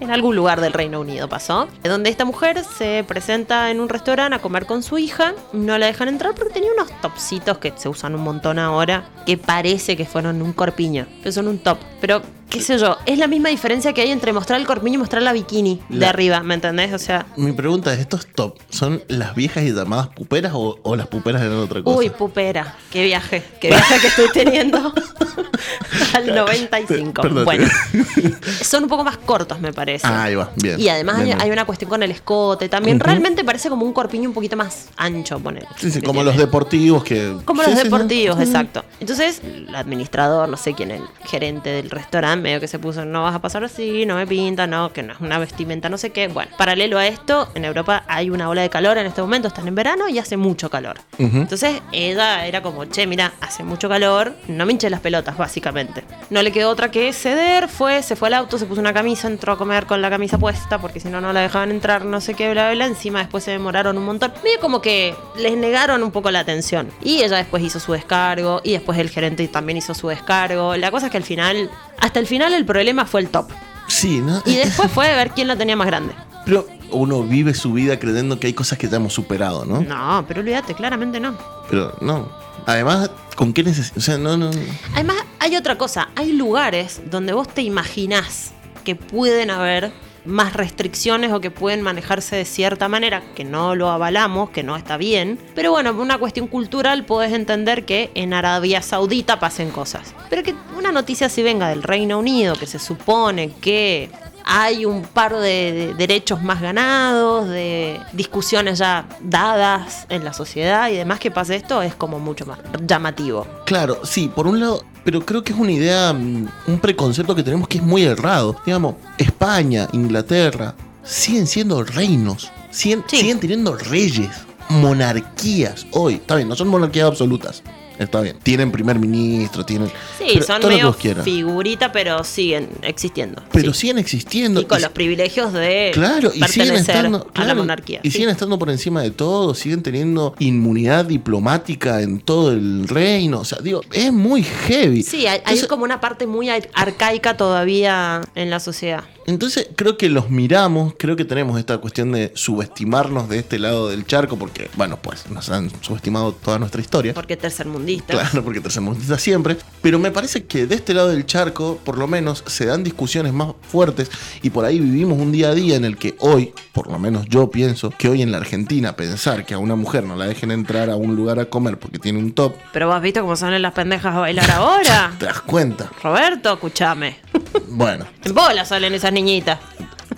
L: En algún lugar del Reino Unido pasó, donde esta mujer se presenta en un restaurante a comer con su hija, no la dejan entrar porque tenía unos topsitos que se usan un montón ahora, que parece que fueron un corpiño, que son un top, pero qué sé yo, es la misma diferencia que hay entre mostrar el corpiño y mostrar la bikini de arriba, ¿me entendés? O sea,
N: Mi pregunta es, ¿estos top son las viejas y llamadas puperas o, o las puperas eran otra cosa?
L: uy, pupera, qué viaje, qué viaje que estoy teniendo al 95.
N: Perdón.
L: Bueno, son un poco más cortos, me parece.
N: Ah, ahí va, bien.
L: Y además
N: Bien,
L: hay,
N: bien.
L: hay una cuestión con el escote también. Realmente parece como un corpiño un poquito más ancho, poner.
N: Sí, sí, como los deportivos que...
L: Como
N: Sí,
L: los
N: sí,
L: deportivos,
N: sí.
L: exacto. Entonces, el administrador, no sé quién, el gerente del restaurante, medio que se puso, no vas a pasar así, no me pinta, no, que no es una vestimenta, no sé qué. Bueno, paralelo a esto, en Europa hay una ola de calor en este momento, están en verano y hace mucho calor.
N: Ujú.
L: Entonces, ella era como, che, mira, hace mucho calor, no me hinché las pelotas, básicamente. No le quedó otra que ceder, fue, se fue al auto, se puso una camisa, entró a comer con la camisa puesta, porque si no, no la dejaban entrar, no sé qué, bla, bla, bla. Encima después se demoraron un montón. Medio como que les negaron un poco la atención. Y ella después hizo su descargo, y después el gerente también hizo su descargo. La cosa es que al final, hasta el final el problema fue el top.
N: Sí, ¿no?
L: Y después fue ver quién la tenía más grande.
N: Pero uno vive su vida creyendo que hay cosas que ya hemos superado, ¿no?
L: No, pero olvídate, claramente no.
N: Pero no. Además, ¿con qué necesidad? O sea, no, no. no.
L: Además, hay otra cosa. Hay lugares donde vos te imaginás que pueden haber más restricciones o que pueden manejarse de cierta manera, que no lo avalamos, que no está bien. Pero bueno, por una cuestión cultural podés entender que en Arabia Saudita pasen cosas. Pero que una noticia si venga del Reino Unido, que se supone que hay un par de, de derechos más ganados, de discusiones ya dadas en la sociedad y demás que pase esto, es como mucho más llamativo.
N: Claro, sí, por un lado, pero creo que es una idea, mm, un preconcepto que tenemos que es muy errado. Digamos, España, Inglaterra, siguen siendo reinos, siguen, siguen teniendo reyes, monarquías hoy. Está bien, no son monarquías absolutas. Está bien. Tienen primer ministro, tienen.
L: Sí, son medio figurita, pero siguen existiendo.
N: Pero siguen existiendo.
L: Y con
N: y-
L: los privilegios de
N: Claro, y siguen estando,
L: a la monarquía.
N: Y
L: sí.
N: siguen estando por encima de todo, siguen teniendo inmunidad diplomática en todo el reino. O sea, digo, es muy heavy.
L: Sí, hay, hay
N: Entonces-
L: como una parte muy ar- arcaica todavía en la sociedad.
N: Entonces creo que los miramos, creo que tenemos esta cuestión de subestimarnos de este lado del charco, porque, bueno, pues nos han subestimado toda nuestra historia.
L: Porque tercermundista.
N: Claro, porque tercermundista siempre. Pero me parece que de este lado del charco, por lo menos, se dan discusiones más fuertes y por ahí vivimos un día a día en el que hoy, por lo menos yo pienso, que hoy en la Argentina pensar que a una mujer no la dejen entrar a un lugar a comer porque tiene un top,
L: Pero vos has visto cómo salen las pendejas a bailar ahora.
N: te das cuenta.
L: Roberto, escúchame.
N: Bueno,
L: En bola salen esas niñitas.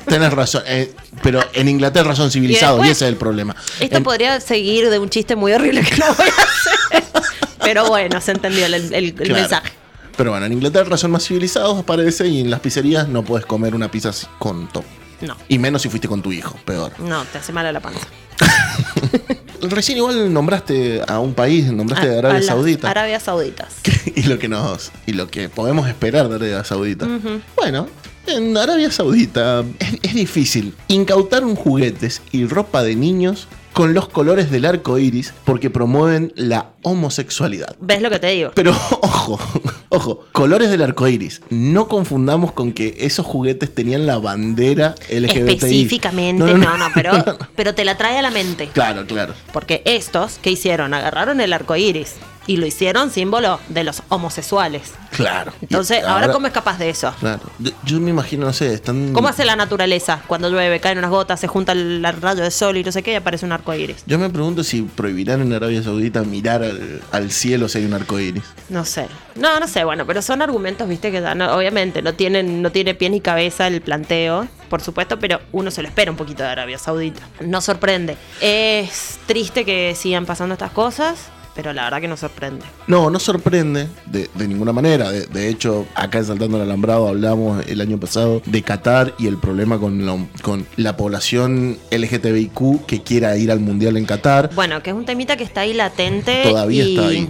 N: tenés razón. eh, pero en Inglaterra son civilizados y, ese es el problema.
L: Esto
N: En-
L: podría seguir de un chiste muy horrible que no voy a hacer. Pero bueno, se entendió el, el- el
N: Claro.
L: mensaje.
N: Pero bueno, en Inglaterra son más civilizados, parece, y en las pizzerías no puedes comer una pizza con top.
L: No.
N: Y menos si fuiste con tu hijo, peor.
L: No, te hace mal a la panza.
N: Recién igual nombraste a un país, nombraste a Arabia
L: A
N: Saudita.
L: Arabia Sauditas.
N: y lo que nos y lo que podemos esperar de Arabia Saudita. Bueno, en Arabia Saudita es, es difícil. Incautaron juguetes y ropa de niños con los colores del arco iris porque promueven la homosexualidad.
L: ¿Ves lo que te digo?
N: Pero ojo, ojo, colores del arco iris. No confundamos con que esos juguetes tenían la bandera LGBTI.
L: Específicamente, no, no, pero, pero te la trae a la mente.
N: Claro, claro.
L: Porque estos, ¿qué hicieron? Agarraron el arco iris y lo hicieron símbolo de los homosexuales.
N: Claro.
L: Entonces,
N: Y
L: ahora, ¿cómo es capaz de eso?
N: Claro. Yo, me imagino, no sé, están.
L: ¿Cómo hace la naturaleza? Cuando llueve, caen unas gotas, se junta el rayo de sol y no sé qué, y aparece un arco iris.
N: Yo me pregunto si prohibirán en Arabia Saudita mirar al, al cielo si hay un arco iris.
L: No sé. No, no sé, bueno, pero son argumentos, viste, que no- obviamente no tienen, no tiene pie ni cabeza el planteo, por supuesto, pero uno se lo espera un poquito de Arabia Saudita. No sorprende. Es triste que sigan pasando estas cosas, pero la verdad que no sorprende.
N: No, no sorprende de, de ninguna manera. De, de hecho, acá en Saltando el Alambrado hablamos el año pasado de Qatar y el problema con la, con la población LGTBIQ que quiera ir al mundial en Qatar.
L: Bueno, que es un temita que está ahí latente.
N: Todavía
L: y
N: está ahí.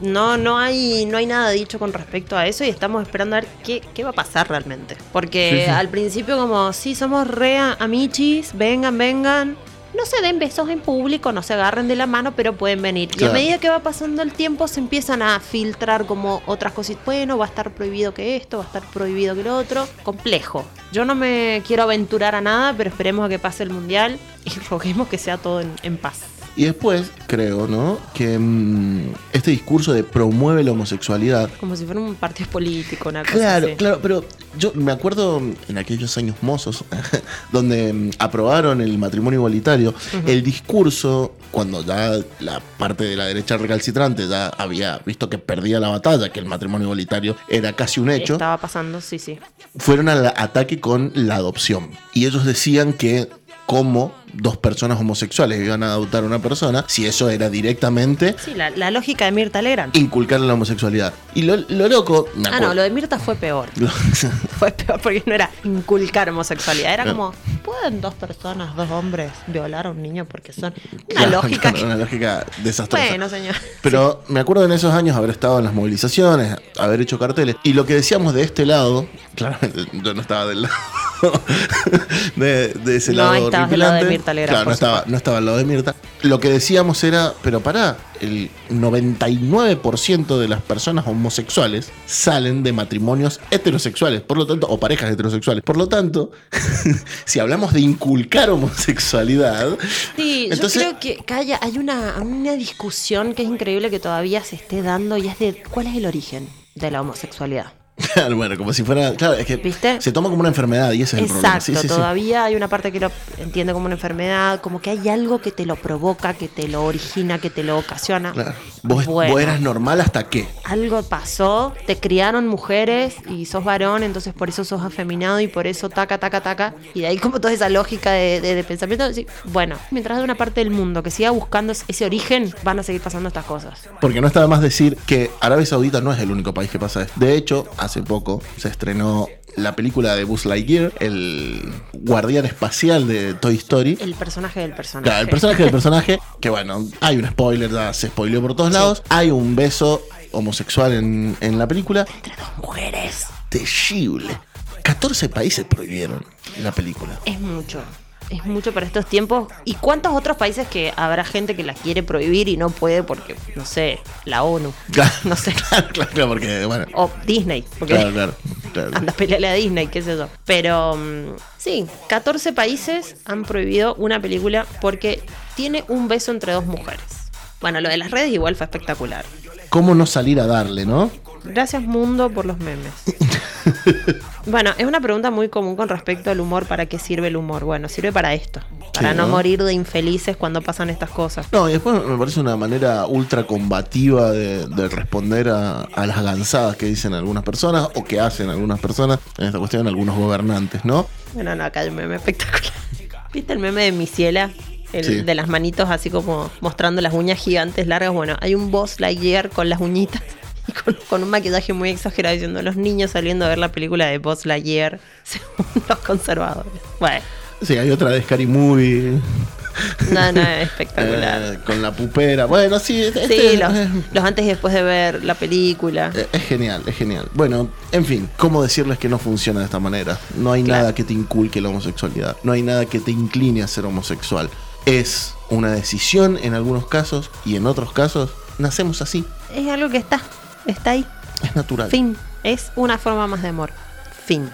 L: No, no hay, no hay nada dicho con respecto a eso y estamos esperando a ver qué, qué va a pasar realmente. Porque
N: Sí, sí.
L: al principio como, sí, somos re amichis, vengan, vengan. No se den besos en público, no se agarren de la mano, pero pueden venir. Y a medida que va pasando el tiempo se empiezan a filtrar como otras cositas. Bueno, va a estar prohibido que esto, va a estar prohibido que lo otro. Complejo. Yo no me quiero aventurar a nada, pero esperemos a que pase el mundial y roguemos que sea todo en, en paz.
N: Y después, creo, ¿no? Que mm, este discurso de promueve la homosexualidad
L: Como si fuera un partido político, una cosa
N: Claro,
L: así.
N: claro, pero yo me acuerdo en aquellos años mozos, donde mm, aprobaron el matrimonio igualitario, el discurso, cuando ya la parte de la derecha recalcitrante ya había visto que perdía la batalla, que el matrimonio igualitario era casi un hecho,
L: Estaba pasando, sí, sí.
N: fueron al ataque con la adopción. Y ellos decían que como dos personas homosexuales iban a adoptar a una persona, si eso era directamente
L: Sí, la, la lógica de Mirta Legrand.
N: inculcarle la homosexualidad. Y lo, lo loco...
L: Ah, no, lo de Mirta fue peor. Fue peor porque no era inculcar homosexualidad, era
N: No.
L: como, ¿pueden dos personas, dos hombres, violar a un niño porque son una
N: Claro,
L: lógica
N: claro,
L: que...
N: una lógica desastrosa.
L: Bueno, señor.
N: Pero me acuerdo en esos años haber estado en las movilizaciones, haber hecho carteles. Y lo que decíamos de este lado, claramente yo no estaba del lado de, de ese
L: No
N: lado.
L: del lado de. Mirta Legrand,
N: Claro, no estaba, no estaba al lado de Mirta. Lo que decíamos era, pero pará, el 99% de las personas homosexuales salen de matrimonios heterosexuales, por lo tanto, o parejas heterosexuales. Por lo tanto, si hablamos de inculcar homosexualidad,
L: Sí,
N: Entonces-
L: yo creo que, hay una, una discusión que es increíble que todavía se esté dando y es de cuál es el origen de la homosexualidad.
N: Claro, bueno, como si fuera. Claro, es que
L: ¿Viste?
N: se toma como una enfermedad y ese es el problema.
L: Exacto,
N: Sí,
L: todavía hay una parte que lo entiende como una enfermedad, como que hay algo que te lo provoca, que te lo origina, que te lo ocasiona.
N: Claro. Vos,
L: Bueno.
N: vos eras normal hasta qué.
L: Algo pasó, te criaron mujeres y sos varón, entonces por eso sos afeminado y por eso taca, taca, taca. Y de ahí como toda esa lógica de, de- de pensamiento. bueno, mientras hay una parte del mundo que siga buscando ese origen, van a seguir pasando estas cosas.
N: Porque no está de más decir que Arabia Saudita no es el único país que pasa esto. De hecho, hace poco se estrenó la película de Buzz Lightyear, el guardián espacial de Toy Story.
L: El personaje del personaje.
N: Claro, el personaje del personaje, que bueno, hay un spoiler, ya se spoileó por todos lados. Hay un beso homosexual en, en la película.
L: Entre dos mujeres.
N: Terrible. 14 países prohibieron la película.
L: Es mucho. Es mucho para estos tiempos. ¿Y cuántos otros países que habrá gente que la quiere prohibir y no puede porque, no sé, la ONU?
N: Claro,
L: No sé.
N: claro, claro, porque, bueno.
L: O Disney. Porque
N: Claro, claro, claro.
L: anda a pelearle a Disney, qué sé yo. Pero mm, sí, 14 países han prohibido una película porque tiene un beso entre dos mujeres. Bueno, lo de las redes igual fue espectacular.
N: ¿Cómo no salir a darle, no?
L: Gracias mundo por los memes. bueno, es una pregunta muy común con respecto al humor. ¿Para qué sirve el humor? Bueno, sirve para esto. Para
N: Sí,
L: no
N: ¿no?
L: morir de infelices cuando pasan estas cosas.
N: No, y después me parece una manera ultra combativa de, de responder a, a las gansadas que dicen algunas personas o que hacen algunas personas, en esta cuestión algunos gobernantes, ¿no?
L: Bueno, no, acá hay un meme espectacular. ¿Viste el meme de Misiela? El
N: Sí.
L: de las manitos así como mostrando las uñas gigantes largas. Bueno, hay un boss Lightyear con las uñitas con, con un maquillaje muy exagerado diciendo los niños saliendo a ver la película de Boss Lightyear según los conservadores. Bueno,
N: Sí, hay otra de Scary Movie.
L: no, no, es espectacular.
N: eh, con la pupera. Bueno, sí, este-
L: Sí, los, los antes y después de ver la película.
N: Eh, Es genial, es genial. Bueno, en fin, ¿cómo decirles que no funciona de esta manera? No hay nada que te inculque la homosexualidad, no hay nada que te incline a ser homosexual. Es una decisión en algunos casos y en otros casos nacemos así,
L: Es algo que está, está ahí.
N: es natural.
L: Fin. Es una forma más de amor. Fin.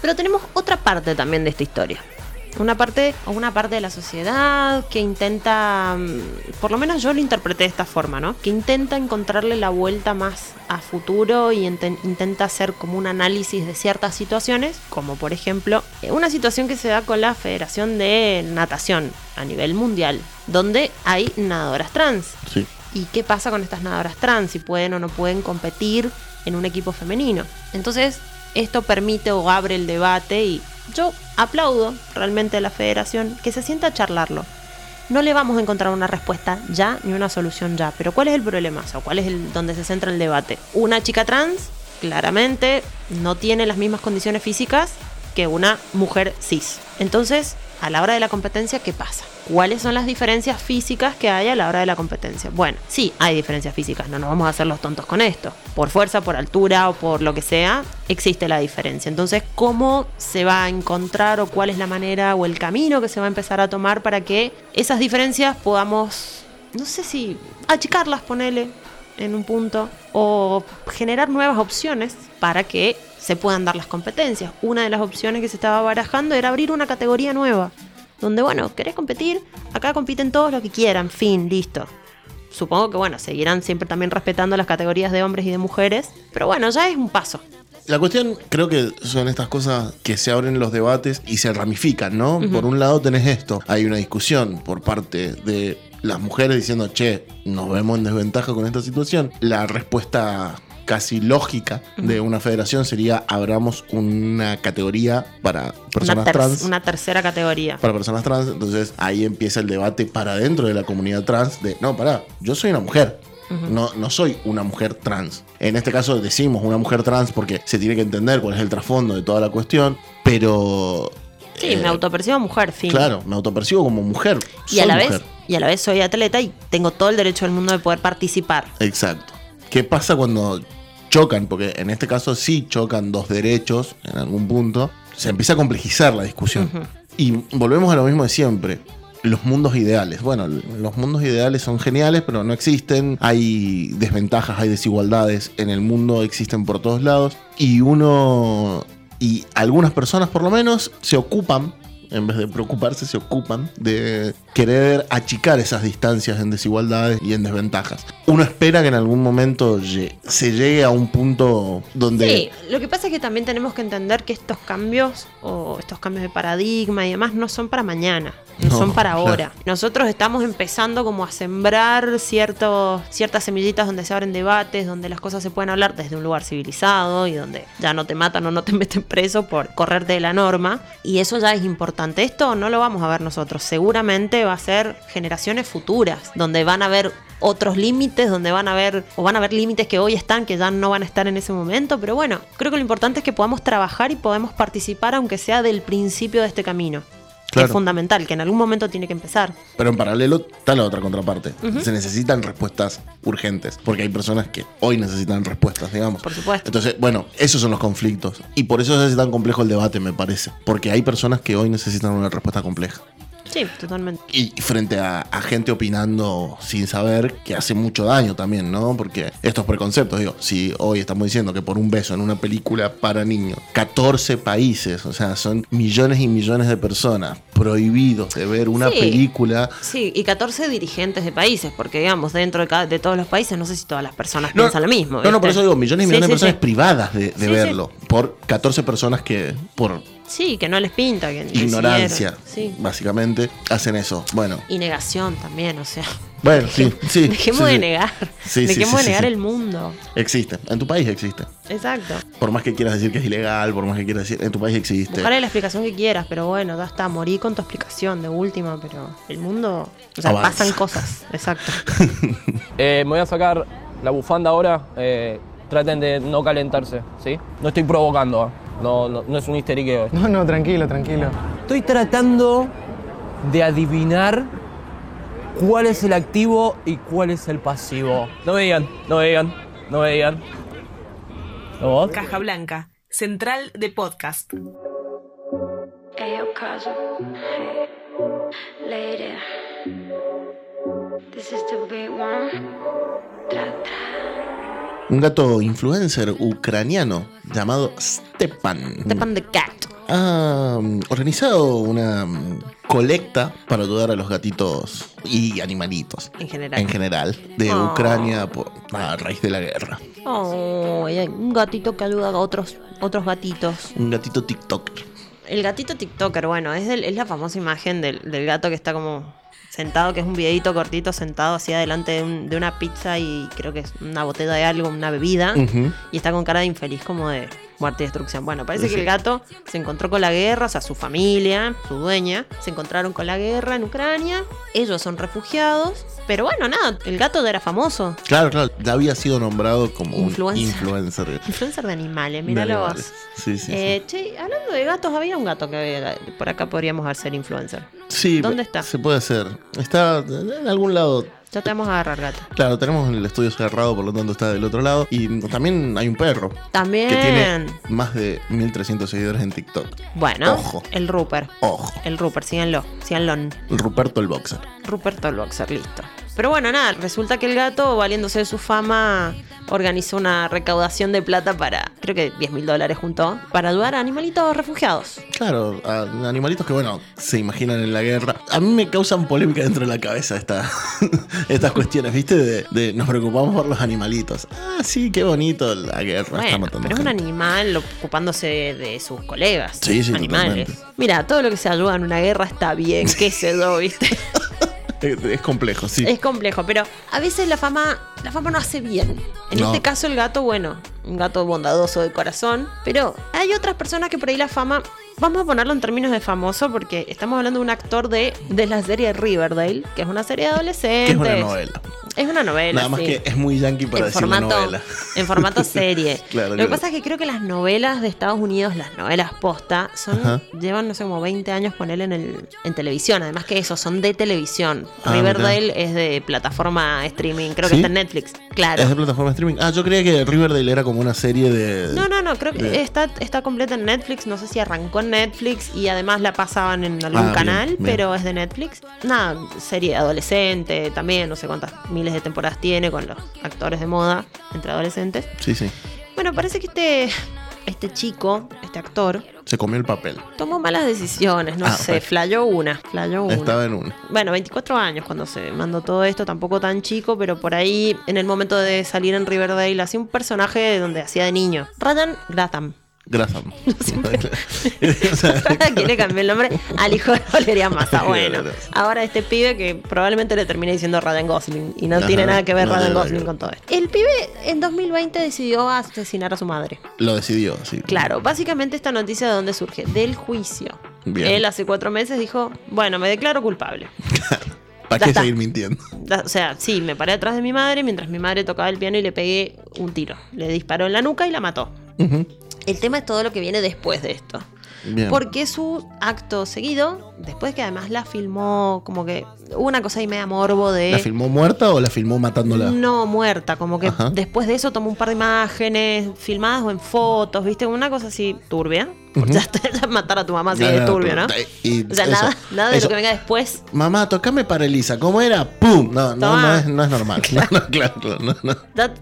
L: Pero tenemos otra parte también de esta historia. Una parte o una parte de la sociedad que intenta, mm, por lo menos yo lo interpreté de esta forma, ¿no? Que intenta encontrarle la vuelta más a futuro y intenta hacer como un análisis de ciertas situaciones, como por ejemplo eh, una situación que se da con la Federación de Natación a nivel mundial, donde hay nadadoras trans.
N: Sí.
L: ¿Y qué pasa con estas nadadoras trans? Si pueden o no pueden competir en un equipo femenino. Entonces, esto permite o abre el debate y yo aplaudo realmente a la federación que se sienta a charlarlo. No le vamos a encontrar una respuesta ya ni una solución ya, pero ¿cuál es el problema? O ¿cuál es el donde se centra el debate? Una chica trans claramente no tiene las mismas condiciones físicas que una mujer cis. Entonces, a la hora de la competencia, ¿qué pasa? ¿Cuáles son las diferencias físicas que hay a la hora de la competencia? Bueno, sí, hay diferencias físicas, no nos vamos a hacer los tontos con esto. Por fuerza, por altura o por lo que sea, existe la diferencia. Entonces, ¿cómo se va a encontrar o cuál es la manera o el camino que se va a empezar a tomar para que esas diferencias podamos, no sé si achicarlas, ponele en un punto, o generar nuevas opciones para que se puedan dar las competencias. Una de las opciones que se estaba barajando era abrir una categoría nueva, donde, bueno, querés competir, acá compiten todos los que quieran, fin, listo. Supongo que, bueno, seguirán siempre también respetando las categorías de hombres y de mujeres, pero bueno, ya es un paso.
N: La cuestión creo que son estas cosas que se abren los debates y se ramifican, ¿no? Por un lado tenés esto, hay una discusión por parte de las mujeres diciendo, che, nos vemos en desventaja con esta situación. La respuesta casi lógica de una federación sería abramos una categoría para personas
L: una,
N: trans.
L: una tercera categoría.
N: Para personas trans, entonces ahí empieza el debate para dentro de la comunidad trans de, no, pará, yo soy una mujer, no, no soy una mujer trans. En este caso decimos una mujer trans porque se tiene que entender cuál es el trasfondo de toda la cuestión, pero
L: Sí, me autopercibo mujer, fin.
N: Eh, claro, me autopercibo como mujer.
L: Y a la
N: mujer.
L: vez, y a la vez soy atleta y tengo todo el derecho del mundo de poder participar.
N: Exacto. ¿Qué pasa cuando chocan? Porque en este caso sí chocan dos derechos en algún punto. Se empieza a complejizar la discusión. Y volvemos a lo mismo de siempre. Los mundos ideales. Bueno, los mundos ideales son geniales, pero no existen. Hay desventajas, hay desigualdades en el mundo, existen por todos lados. Y uno. Y algunas personas, por lo menos, se ocupan. En vez de preocuparse, se ocupan de querer achicar esas distancias en desigualdades y en desventajas. Uno espera que en algún momento se llegue a un punto donde
L: Sí, lo que pasa es que también tenemos que entender que estos cambios o estos cambios de paradigma y demás no son para mañana, no,
N: No,
L: son para
N: claro.
L: ahora. Nosotros estamos empezando como a sembrar ciertos, ciertas semillitas donde se abren debates, donde las cosas se pueden hablar desde un lugar civilizado y donde ya no te matan o no te meten preso por correrte de la norma. Y eso ya es importante. Esto no lo vamos a ver nosotros. Seguramente va a ser generaciones futuras, donde van a haber otros límites, donde van a haber, o van a haber límites que hoy están, que ya no van a estar en ese momento, pero bueno, creo que lo importante es que podamos trabajar y podemos participar, aunque sea del principio de este camino. Que
N: Claro.
L: es fundamental, que en algún momento tiene que empezar.
N: Pero en paralelo está la otra contraparte. Se necesitan respuestas urgentes. Porque hay personas que hoy necesitan respuestas, digamos.
L: Por supuesto.
N: Entonces, bueno, esos son los conflictos. Y por eso se hace tan complejo el debate, me parece. Porque hay personas que hoy necesitan una respuesta compleja.
L: Sí, totalmente.
N: Y frente a, a gente opinando sin saber que hace mucho daño también, ¿no? Porque estos preconceptos, digo, si hoy estamos diciendo que por un beso en una película para niños, 14 países, o sea, son millones y millones de personas prohibidos de ver una
L: Sí.
N: película
L: Sí, y 14 dirigentes de países, porque digamos, dentro de, cada- de todos los países, no sé si todas las personas piensan lo mismo.
N: No, no, por eso digo, millones y millones
L: sí,
N: de personas privadas de, de verlo. Por 14 personas que, por
L: Sí, que no les pinta, que
N: ignorancia,
L: Sí.
N: básicamente, hacen eso. Bueno,
L: Y negación también, o sea.
N: bueno, sí, sí.
L: Dejemos
N: sí,
L: de
N: sí.
L: negar.
N: Sí,
L: Dejemos
N: sí,
L: de negar
N: sí.
L: el mundo.
N: Existe. En tu país existe.
L: Exacto.
N: Por más que quieras decir que es ilegal, por más que quieras decir, en tu país existe.
L: Buscarle la explicación que quieras, pero bueno, ya está, morí con tu explicación de última, pero el mundo. O sea,
N: Avanza.
L: pasan cosas. Exacto.
T: Eh, me voy a sacar la bufanda ahora. eh, traten de no calentarse, ¿sí? No estoy provocando, ¿eh? No, no, no es un histeriqueo.
C: No, no, tranquilo, tranquilo.
T: Estoy tratando de adivinar cuál es el activo y cuál es el pasivo. No me digan, no me digan, no me digan. ¿No vos?
R: Caja Blanca, central de podcast.
U: This is the big one. Tra, tra.
N: Un gato influencer ucraniano llamado Stepan.
L: Stepan the Cat.
N: ha mm, organizado una mm, colecta para ayudar a los gatitos y animalitos
L: En general.
N: en general de
L: Oh.
N: Ucrania por- a raíz de la guerra.
L: Oh, un gatito que ayuda a otros, otros gatitos.
N: Un gatito TikToker.
L: El gatito TikToker, bueno, es, del- es la famosa imagen del, del gato que está como sentado, que es un videito cortito sentado así adelante de, un- de una pizza y creo que es una botella de algo, una bebida. Y está con cara de infeliz como de muerte y destrucción. Bueno, parece que el gato se encontró con la guerra, o sea, su familia, su dueña, se encontraron con la guerra en Ucrania. Ellos son refugiados. Pero bueno, nada, el gato ya era famoso.
N: Claro, claro, ya había sido nombrado como
L: Influencer.
N: un influencer.
L: Influencer de animales, vos.
N: animales. Sí, sí, sí.
L: Eh, Che, hablando de gatos, había un gato que había- por acá podríamos hacer influencer.
N: Sí,
L: ¿Dónde está?
N: Se puede hacer. Está en algún lado.
L: Ya te vamos a agarrar gato.
N: Claro, tenemos el estudio cerrado, por lo tanto está del otro lado. Y también hay un perro
L: También.
N: que tiene más de 1300 seguidores en TikTok.
L: Bueno,
N: Ojo.
L: el Rupert.
N: Ojo.
L: El Rupert, síganlo. Síganlo.
N: Ruperto el Boxer.
L: Ruperto el Boxer, listo. Pero bueno, nada, resulta que el gato, valiéndose de su fama, organizó una recaudación de plata para, creo que 10 mil dólares juntó, para ayudar a animalitos refugiados.
N: Claro, a animalitos que, bueno, se imaginan en la guerra. A mí me causan polémica dentro de la cabeza esta, estas cuestiones, ¿viste? De, de nos preocupamos por los animalitos. Ah, sí, qué bonito la guerra. está
L: Bueno,
N: matando
L: pero es un animal ocupándose de sus colegas.
N: Sí, sí,
L: animales.
N: totalmente.
L: Mira, todo lo que se ayuda en una guerra está bien, qué sé yo, ¿viste?
N: Es, complejo, sí.
L: Es complejo, pero a veces la fama, la fama no hace bien. En
N: No.
L: este caso el gato, bueno, un gato bondadoso de corazón, pero hay otras personas que por ahí la fama, vamos a ponerlo en términos de famoso porque estamos hablando de un actor de, de la serie Riverdale, que es una serie de adolescentes.
N: Que es una novela.
L: Es una novela,
N: Nada más
L: sí.
N: que es muy yankee para
L: en
N: decir
L: formato,
N: una novela.
L: en formato serie.
N: Claro,
L: Lo
N: claro.
L: que pasa es que creo que las novelas de Estados Unidos, las novelas posta, son
N: Ajá.
L: llevan, no sé, como 20 años con él en, el, en televisión. Además que eso, son de televisión.
N: Ah,
L: Riverdale es de plataforma streaming, creo que está en Netflix. Claro.
N: Es de plataforma streaming. Ah, yo creía que Riverdale era como una serie de.
L: No, no, no, creo que
N: de-
L: está, está completa en Netflix. No sé si arrancó en Netflix y además la pasaban en algún
N: Ah,
L: canal,
N: bien.
L: pero es de Netflix. Nada, serie adolescente también, no sé cuántas miles de temporadas tiene con los actores de moda entre adolescentes.
N: Sí, sí.
L: Bueno, parece que este, este chico, este actor,
N: Se comió el papel.
L: tomó malas decisiones, no
N: Ah,
L: sé, flayó una, flayó una.
N: Estaba en una.
L: Bueno, 24 años cuando se mandó todo esto, tampoco tan chico, pero por ahí, en el momento de salir en Riverdale, hacía un personaje donde hacía de niño. Ryan Gratham.
N: Grasam.
L: ¿A quién le cambió el nombre? Al hijo de Valeria Massa. Bueno, ahora este pibe que probablemente le termine diciendo Ryan Gosling y no
N: Ajá,
L: tiene nada que ver
N: no nada
L: Gosling
N: que
L: con todo esto. El pibe en 2020 decidió asesinar a su madre.
N: Lo decidió, sí.
L: Claro, básicamente esta noticia de dónde surge? Del juicio.
N: Bien.
L: Él hace cuatro meses dijo, bueno, me declaro culpable.
N: ¿Para qué
L: está.
N: seguir mintiendo?
L: O sea, sí, me paré atrás de mi madre mientras mi madre tocaba el piano y le pegué un tiro. Le disparó en la nuca y la mató. El tema es todo lo que viene después de esto.
N: Bien.
L: Porque su acto seguido, después que además la filmó, como que hubo una cosa ahí media morbo de...
N: ¿La filmó muerta o la filmó matándola?
L: No, muerta, como que
N: Ajá.
L: después de eso tomó un par de imágenes filmadas o en fotos, ¿viste? Una cosa así turbia. Ya, ya matar a tu mamá sí
N: No,
L: turbio, ¿no?
N: y
L: O sea,
N: eso,
L: nada, nada de
N: eso.
L: lo que venga después.
N: Mamá, tocame para Elisa. ¿Cómo era? ¡Pum! No, no, no es, no es normal. No, no, claro, claro, no,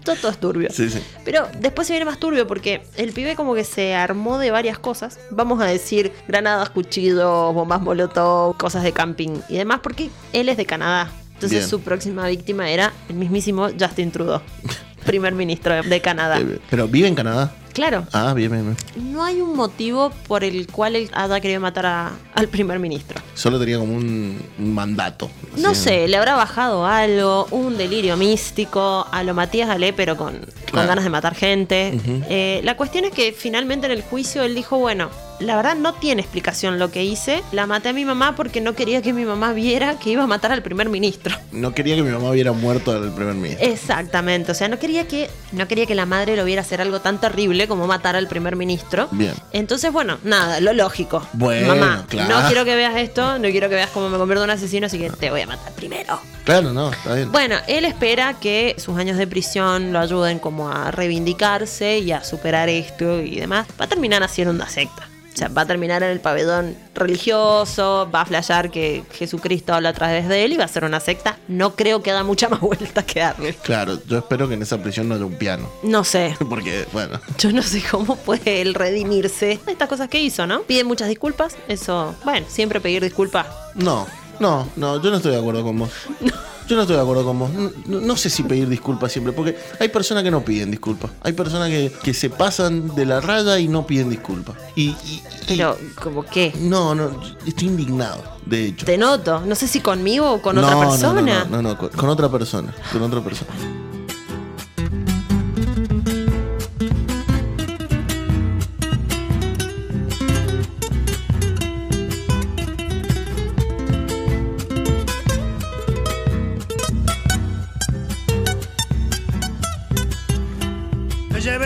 L: todo, todo es turbio.
N: Sí, sí.
L: Pero después se viene más turbio porque el pibe como que se armó de varias cosas. Vamos a decir granadas, cuchillos, bombas molotov, cosas de camping y demás porque él es de Canadá. Entonces
N: Bien.
L: su próxima víctima era el mismísimo Justin Trudeau, primer ministro de Canadá.
N: Pero vive en Canadá.
L: Claro,
N: Ah, bien, bien, bien.
L: no hay un motivo por el cual él haya querido matar a- al primer ministro.
N: Solo tenía como un, un mandato.
L: No
N: Así,
L: sé, le habrá bajado algo, un delirio místico, a lo Matías Ale, pero con, ganas de matar gente. Eh, la cuestión es que finalmente en el juicio él dijo, bueno, la verdad no tiene explicación lo que hice, la maté a mi mamá porque no quería que mi mamá viera que iba a matar al primer ministro.
N: No quería que mi mamá hubiera muerto al primer ministro.
L: Exactamente, o sea, no quería que no quería que la madre lo viera hacer algo tan terrible como matar al primer ministro.
N: Bien.
L: Entonces, bueno, nada, lo lógico.
N: Bueno,
L: Mamá,
N: claro.
L: no quiero que veas esto, no quiero que veas cómo me convierto en un asesino, así que te voy a matar primero.
N: Claro, no, está bien.
L: Bueno, él espera que sus años de prisión lo ayuden como a reivindicarse y a superar esto y demás. Va a terminar haciendo una secta. O sea, va a terminar en el pabellón religioso, va a flashear que Jesucristo habla a través de él y va a ser una secta. No creo que da mucha más vuelta que darle.
N: Claro, yo espero que en esa prisión no haya un piano.
L: No sé.
N: Porque, bueno.
L: Yo no sé cómo puede él redimirse de estas cosas que hizo, ¿no? Pide muchas disculpas. Eso, bueno, siempre pedir disculpas.
N: No, no, no, yo no estoy de acuerdo con vos. Yo no estoy de acuerdo con vos. No, no- sé si pedir disculpas siempre, porque hay personas que no piden disculpas. Hay personas que, que se pasan de la raya y no piden disculpas. Y, y-
L: Pero, ¿como qué?
N: No, no, estoy indignado, de hecho.
L: Te noto. No sé si conmigo o con
N: No,
L: otra
N: no,
L: persona.
N: No, no, con otra persona. Con otra persona.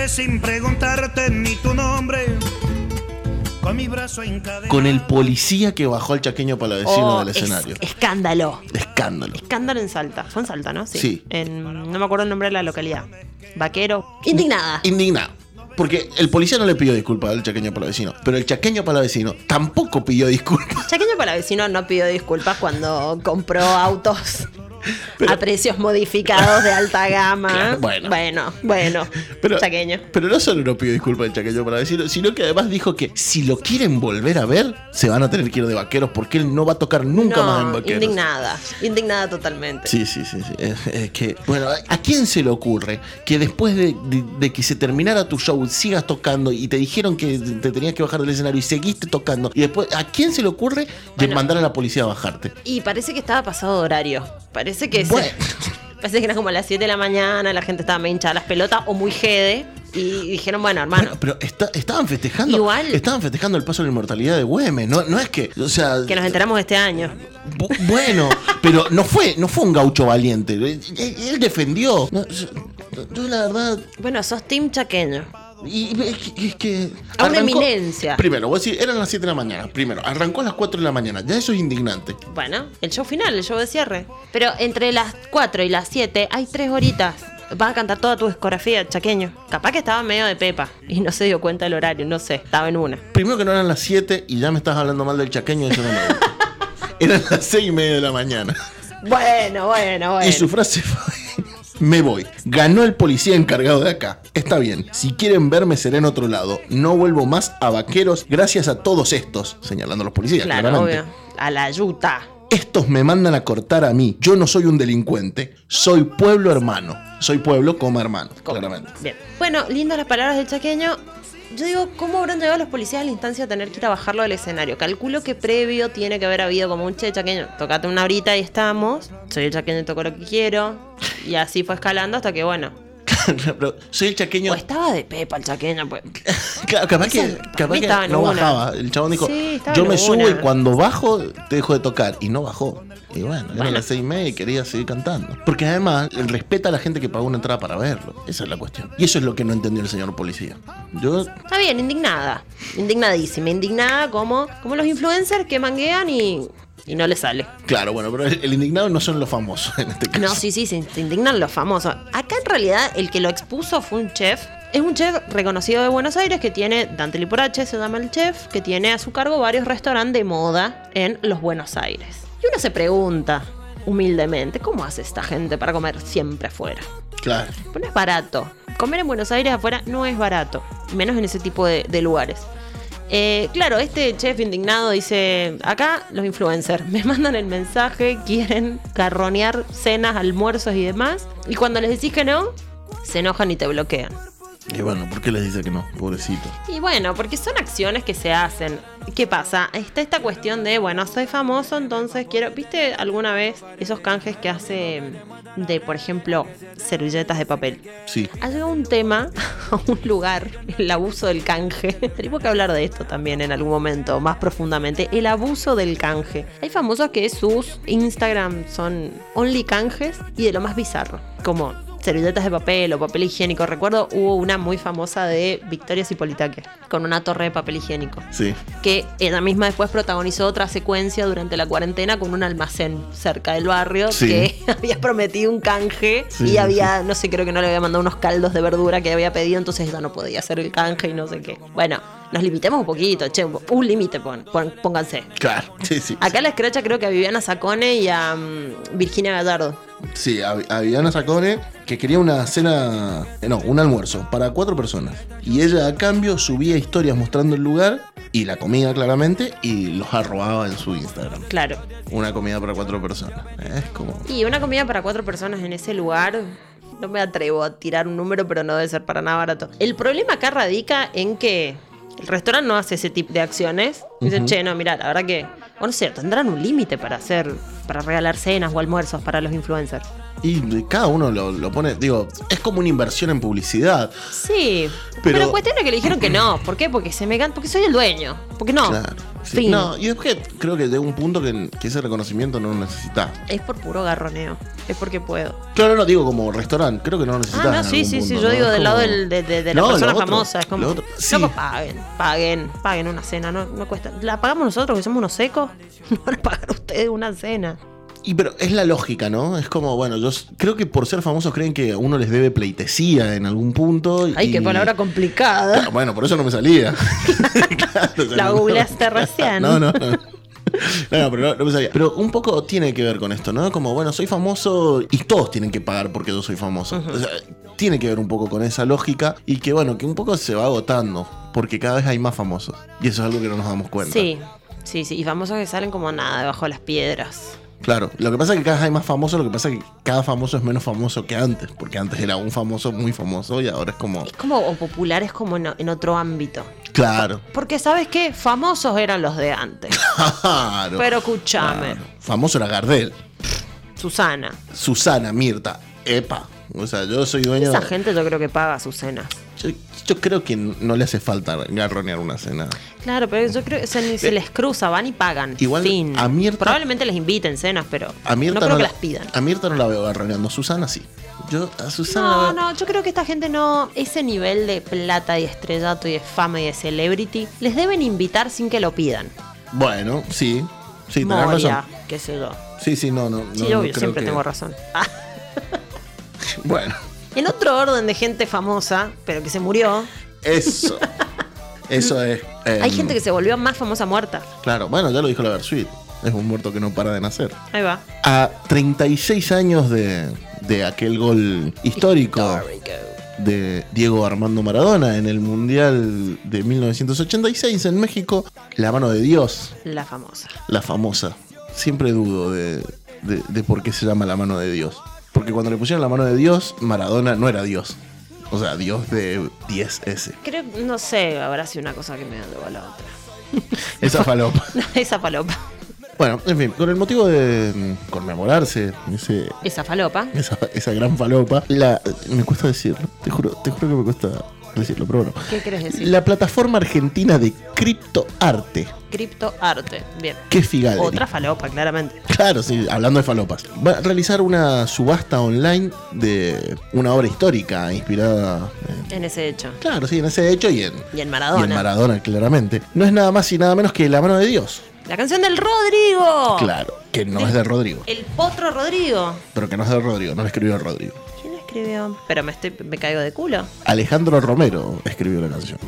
H: Sin preguntarte ni tu nombre. Con mi brazo encadenado.
N: Con el policía que bajó al chaqueño palavecino
L: Oh,
N: del
L: es-
N: escenario.
L: escándalo.
N: Escándalo.
L: Escándalo en Salta. Fue en Salta, ¿no?
N: Sí.
L: En, no me acuerdo el nombre de la localidad. Vaquero. Indignada.
N: Indignado. Porque el policía no le pidió disculpas al chaqueño palavecino, pero el chaqueño palavecino tampoco pidió disculpas.
L: Chaqueño Palavecino no pidió disculpas cuando compró autos a precios modificados de alta gama.
N: Claro, bueno.
L: bueno, bueno.
N: Pero,
L: Chaqueño.
N: pero no solo no pidió disculpas al chaqueño palavecino, sino que además dijo que si lo quieren volver a ver, se van a tener que ir de vaqueros porque él no va a tocar nunca más en vaqueros.
L: indignada. Indignada totalmente.
N: Sí, sí, sí. sí. Es, es que, bueno, ¿a quién se le ocurre que después de, de- de que se terminara tu show sigas tocando y te dijeron que te tenías que bajar del escenario y seguiste tocando? Y después, ¿a quién se le ocurre de
L: Bueno.
N: mandar a la policía a bajarte?
L: Y parece que estaba pasado de horario. Parece que se- parece que era como a las 7 de la mañana, la gente estaba medio hinchada las pelotas o muy jede. Y dijeron, bueno, hermano,
N: Bueno, pero está- estaban festejando.
L: Igual.
N: Estaban festejando el paso de la inmortalidad de Güemes. No, no es que. O sea.
L: que nos enteramos este año.
N: bu- Bueno, pero no fue, no fue un gaucho valiente. Él, él defendió. No, yo, yo la verdad.
L: Bueno, sos team chaqueño.
N: Y es que. es que
L: A una eminencia.
N: Primero, voy a decir, eran las 7 de la mañana. Primero, arrancó a las 4 de la mañana. Ya eso es indignante.
L: Bueno, el show final, el show de cierre. Pero entre las 4 y las 7 hay 3 horitas. Vas a cantar toda tu discografía, chaqueño. Capaz que estaba medio de pepa y no se dio cuenta del horario, no sé, estaba en una.
N: Primero que no eran las 7 y ya me estás hablando mal del chaqueño. Eso no me gusta. eran las 6 y media de la mañana.
L: Bueno, bueno, bueno.
N: Y su frase fue: Me voy. Ganó el policía encargado de acá. Está bien. Si quieren verme, seré en otro lado. No vuelvo más a vaqueros gracias a todos estos. Señalando a los policías,
L: Claro,
N: claramente.
L: obvio. A la yuta.
N: Estos me mandan a cortar a mí. Yo no soy un delincuente. Soy pueblo hermano. Soy pueblo como hermano, claramente.
L: Bien. Bueno, lindas las palabras del chaqueño. Yo digo, ¿cómo habrán llegado los policías a la instancia de tener que ir a bajarlo del escenario? Calculo que previo tiene que haber habido como un che chaqueño, tocate una horita y estamos. Soy el chaqueño, toco lo que quiero. Y así fue escalando hasta que, bueno.
N: Pero soy el chaqueño.
L: O estaba de pepa el chaqueño, pues.
N: Claro, capaz que, capaz no
L: una.
N: bajaba. El chabón dijo:
L: Sí,
N: Yo me subo y cuando bajo te dejo de tocar. Y no bajó. Y bueno,
L: Bueno.
N: las seis y media y quería seguir cantando. Porque además, respeta a la gente que pagó una entrada para verlo. Esa es la cuestión. Y eso es lo que no entendió el señor policía. Yo
L: Está bien, indignada. Indignadísima. Indignada como, como los influencers que manguean y, y no les sale.
N: Claro, bueno, pero el, el indignado no son los famosos en este caso.
L: No, sí, sí, se indignan los famosos. Acá en realidad el que lo expuso fue un chef. Es un chef reconocido de Buenos Aires que tiene, Dante Liporache se llama el chef, que tiene a su cargo varios restaurantes de moda en los Buenos Aires. Y uno se pregunta, humildemente, ¿cómo hace esta gente para comer siempre afuera?
N: Claro.
L: Pues no es barato. Comer en Buenos Aires afuera no es barato, menos en ese tipo de, de lugares. Eh, claro, este chef indignado dice, acá los influencers me mandan el mensaje, quieren carronear cenas, almuerzos y demás, y cuando les decís que no, se enojan y te bloquean.
N: Y bueno, ¿por qué les dice que no? Pobrecito.
L: Y bueno, porque son acciones que se hacen. ¿Qué pasa? Está esta cuestión de, bueno, soy famoso, entonces quiero. ¿Viste alguna vez esos canjes que hace de, por ejemplo, servilletas de papel?
N: Sí.
L: Ha llegado un tema a un lugar, el abuso del canje. Tenemos que hablar de esto también en algún momento, más profundamente. El abuso del canje. Hay famosos que sus Instagram son only canjes y de lo más bizarro. Como servilletas de papel o papel higiénico. Recuerdo hubo una muy famosa de Victoria Cipolitaque con una torre de papel higiénico.
N: Sí.
L: Que ella misma después protagonizó otra secuencia durante la cuarentena con un almacén cerca del barrio
N: Sí.
L: que había prometido un canje
N: Sí,
L: y había, no sé, creo que no le había mandado unos caldos de verdura que había pedido, entonces ella no podía hacer el canje y no sé qué. Bueno, nos limitemos un poquito, che, un límite pon- pon- pónganse.
N: Claro, sí, sí.
L: Acá la escracha creo que a Viviana Sacone y a mm, Virginia Gallardo.
N: Sí, a, a Viviana Sacone, que quería una cena, eh, no, un almuerzo para cuatro personas. Y ella a cambio subía historias mostrando el lugar y la comida claramente y los arrobaba en su Instagram.
L: Claro.
N: Una comida para cuatro personas. Es como...
L: Y una comida para cuatro personas en ese lugar, no me atrevo a tirar un número, pero no debe ser para nada barato. El problema acá radica en que el restaurante no hace ese tipo de acciones. Dicen, che, no, mira, la verdad que, o no sé, tendrán un límite para hacer, para regalar cenas o almuerzos para los influencers.
N: Y cada uno lo, lo pone, digo, es como una inversión en publicidad.
L: Sí, pero,
N: Pero-
L: cuestión es que le dijeron que no. ¿Por qué? Porque se me gan- porque soy el dueño. Porque no.
N: Claro. sí. No, y es que creo que llega un punto que, que ese reconocimiento no lo necesita.
L: Es por puro garroneo. Es porque puedo.
N: Claro, no digo como restaurante, creo que no lo necesita.
L: Ah, no, sí, sí, sí. Yo digo del lado del- de, de- de
N: No, lo
L: persona
N: otro,
L: famosa. Es como,
N: otro. Sí.
L: paguen, paguen, paguen una cena. No, no cuesta. ¿La pagamos nosotros que somos unos secos? No van a pagar ustedes una cena.
N: Y pero es la lógica, ¿no? Es como, bueno, yo creo que por ser famosos creen que uno les debe pleitesía en algún punto.
L: Ay,
N: y-
L: qué palabra complicada.
N: Claro, Bueno, por eso no me salía. Claro, o sea,
L: La
N: no-
L: googleaste recién.
N: No, no, no. No, no, pero no, no me sabía. Pero un poco tiene que ver con esto, ¿no? Como, bueno, soy famoso y todos tienen que pagar porque yo soy famoso. O sea, tiene que ver un poco con esa lógica y que, bueno, que un poco se va agotando porque cada vez hay más famosos. Y eso es algo que no nos damos cuenta.
L: Sí, sí, sí. Y famosos que salen como nada debajo de las piedras.
N: Claro, lo que pasa es que cada vez hay más famosos, lo que pasa es que cada famoso es menos famoso que antes, porque antes era un famoso muy famoso y ahora es como,
L: Es como o populares como en, en otro ámbito.
N: claro,
L: Porque, ¿sabes qué? Famosos eran los de antes.
N: claro.
L: Pero escúchame,
N: claro. Famoso era Gardel,
L: Susana.
N: Susana, Mirta, Epa. O sea, yo soy dueño.
L: Esa gente yo creo que paga sus cenas.
N: Yo, yo creo que no le hace falta garronear una cena.
L: Claro, pero yo creo que se, ni se les cruza, van y pagan.
N: Igual
L: fin.
N: a Mirta-
L: Probablemente les inviten cenas, pero
N: A Mirta
L: no creo que
N: la-
L: las pidan.
N: A Mirta no la veo garroneando, Susana sí. Yo a Susana
L: No, no, yo creo que esta gente no. Ese nivel de plata y estrellato y de fama y de celebrity les deben invitar sin que lo pidan.
N: Bueno, sí. Sí, tenés razón.
L: qué sé yo.
N: Sí, sí, no, no.
L: Sí,
N: no,
L: obvio,
N: no creo
L: siempre
N: que-
L: tengo razón.
N: Bueno,
L: en otro orden de gente famosa, pero que se murió,
N: eso. eso es.
L: hay
N: em,
L: gente que se volvió más famosa muerta.
N: Claro, bueno, ya lo dijo la Versuit. Es un muerto que no para de nacer.
L: Ahí va.
N: A 36 años de, de aquel gol histórico de Diego Armando Maradona en el Mundial de 1986 en México, la mano de Dios,
L: La famosa.
N: la famosa. Siempre dudo de, de- de por qué se llama la mano de Dios. Porque cuando le pusieron la mano de Dios, Maradona no era Dios. O sea, Dios de 10S.
L: Creo, no sé, habrá sido una cosa que me llevó a la otra.
N: Esa falopa.
L: Esa falopa.
N: Bueno, en fin, con el motivo de mm, conmemorarse ese,
L: Esa falopa.
N: esa, esa gran falopa, la, me cuesta decirlo, te juro, te juro que me cuesta decirlo, pero bueno.
L: ¿Qué querés decir?
N: La plataforma argentina de criptoarte,
L: Criptoarte. Bien.
N: que es Figality.
L: Otra falopa, claramente.
N: Claro, sí, hablando de falopas. Va a realizar una subasta online de una obra histórica inspirada en,
L: En ese hecho.
N: Claro, sí, en ese hecho y en,
L: Y en
N: y
L: Maradona.
N: en Maradona, claramente. No es nada más y nada menos que la mano de Dios.
L: La canción del Rodrigo.
N: Claro, que no es de Rodrigo.
L: El potro Rodrigo.
N: Pero que no es de Rodrigo, no lo escribió Rodrigo.
L: ¿Quién lo escribió? Pero me, estoy, me caigo de culo.
N: Alejandro Romero escribió la canción.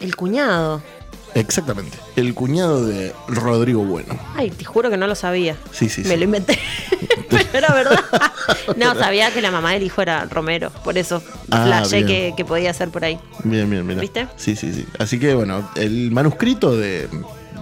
L: El cuñado.
N: Exactamente. El cuñado de Rodrigo Bueno.
L: Ay, te juro que no lo sabía.
N: Sí, sí,
L: Me
N: sí.
L: lo inventé. Pero era verdad. No, sabía que la mamá del hijo era Romero. Por eso
N: Ah,
L: que, que podía ser por ahí.
N: Bien, bien, mira.
L: ¿Viste?
N: Sí, sí, sí. Así que bueno, el manuscrito de,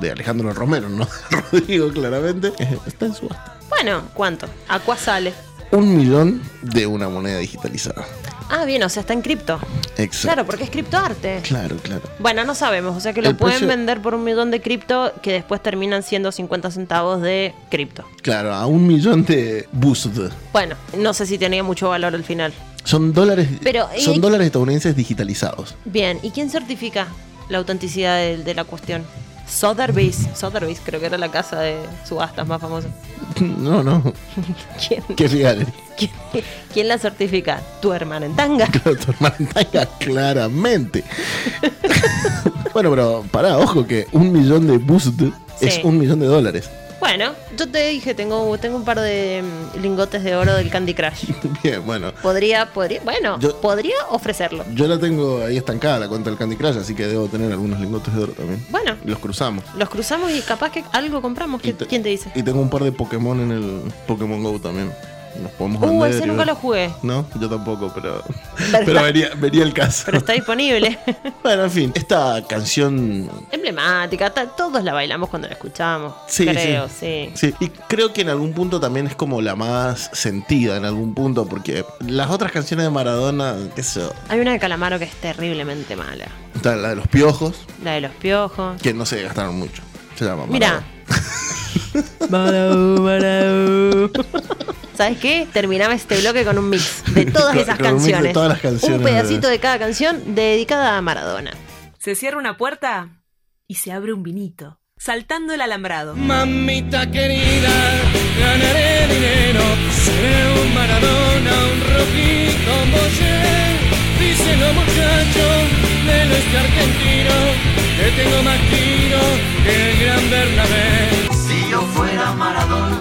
N: de Alejandro Romero, no de Rodrigo, claramente, está en subasta.
L: Bueno, ¿cuánto? ¿A cuá sale?
N: Un millón de una moneda digitalizada.
L: Ah, bien, o sea, está en cripto.
N: Exacto.
L: Claro, porque es criptoarte.
N: Claro, claro.
L: Bueno, no sabemos, o sea que lo
N: El
L: pueden
N: precio-
L: vender por un millón de cripto que después terminan siendo 50 centavos de cripto.
N: Claro, a un millón de BUSD.
L: Bueno, no sé si tenía mucho valor al final.
N: Son dólares,
L: Pero, ¿y-
N: son dólares estadounidenses digitalizados.
L: Bien, ¿y quién certifica la autenticidad de, de la cuestión? Sotheby's. Sotheby's creo que era la casa de subastas más famosa.
N: No, no.
L: ¿Quién,
N: Qué
L: quién, quién la certifica? ¿Tu hermana en tanga?
N: Claro, tu hermana en tanga, claramente. bueno, pero pará, ojo que un millón de BUSD es un millón de dólares.
L: Bueno, yo te dije, tengo, tengo un par de mm, lingotes de oro del Candy Crush.
N: Bien, bueno.
L: Podría, podría, bueno,
N: Yo-
L: podría ofrecerlo.
N: Yo la tengo ahí estancada, la cuenta del Candy Crush, así que debo tener algunos lingotes de oro también.
L: Bueno,
N: Los cruzamos.
L: los cruzamos y capaz que algo compramos. ¿Qui- ¿Quién te dice?
N: Y tengo un par de Pokémon en el Pokémon Go también. Nos podemos
L: Uh, ese nunca lo jugué.
N: No, yo tampoco, pero.
L: Pero
N: venía, venía el caso.
L: Pero está disponible.
N: Bueno, en fin, esta canción.
L: Emblemática, todos la bailamos cuando la escuchamos.
N: Sí,
L: creo,
N: sí.
L: sí.
N: Sí, y creo que en algún punto también es como la más sentida, en algún punto, porque las otras canciones de Maradona, qué sé yo,
L: Hay una de Calamaro que es terriblemente mala.
N: está la de los piojos,
L: La de los piojos.
N: que no se gastaron mucho. Se llama
L: Mira.
N: Maradona.
L: Marau, marau. ¿Sabes qué? Terminaba este bloque con un mix de todas
N: Con-
L: esas
N: con un mix de
L: canciones.
N: todas las canciones
L: Un pedacito de cada canción dedicada a Maradona.
R: Se cierra una puerta y se abre un vinito. Saltando el alambrado.
H: Mamita querida, ganaré dinero, seré un Maradona, un Rocky como Che. Dicen los muchachos del este argentino que tengo más tiro que el gran Bernabé.
Q: Si yo fuera Maradona,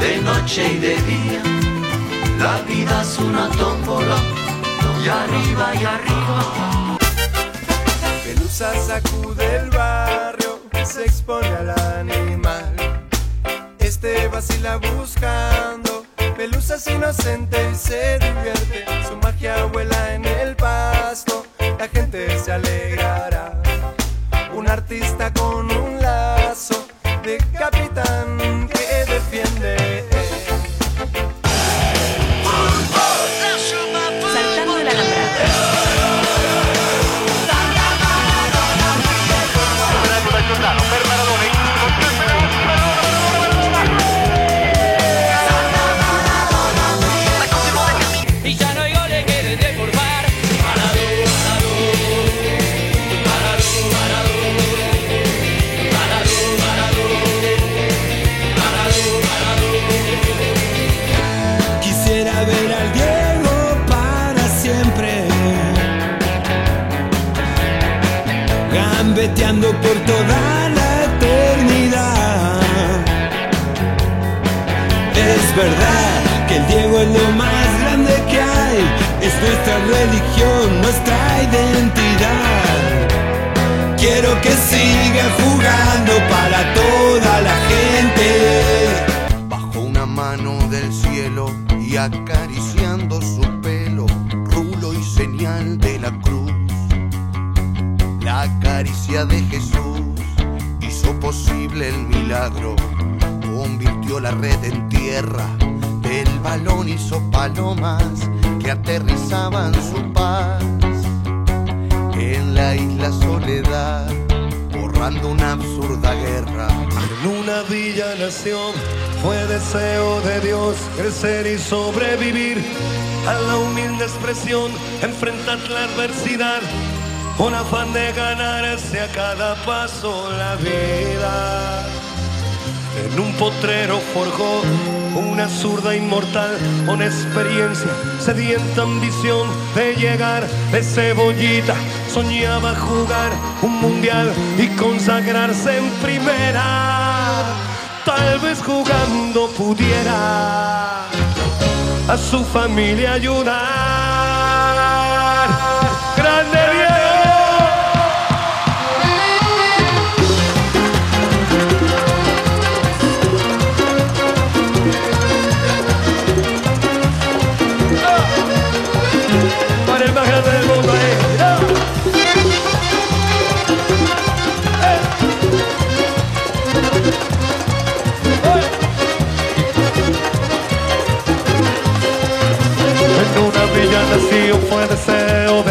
Q: de noche y de día. La vida es una tómbola, y arriba y arriba.
V: Pelusa sacude el barrio, se expone al animal. Este vacila buscando pelusas inocentes y se divierte. Su magia vuela en el pasto, la gente se alegrará. Un artista con un lazo de capitán que defiende. Identidad. Quiero que siga jugando para toda la gente.
Q: Bajo una mano del cielo y acariciando su pelo, rulo y señal de la cruz. La caricia de Jesús hizo posible el milagro, convirtió la red en tierra, del balón hizo palomas que aterrizaban su paz la isla Soledad, borrando una absurda guerra.
V: En una villa nación fue deseo de Dios crecer y sobrevivir a la humilde expresión, enfrentar la adversidad con afán de ganarse a cada paso la vida. En un potrero forjó una zurda inmortal con experiencia, sedienta ambición de llegar de cebollita. Soñaba jugar un mundial y consagrarse en primera. Tal vez jugando pudiera a su familia ayudar.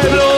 V: pueblo.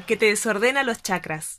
R: Que te desordena los chakras.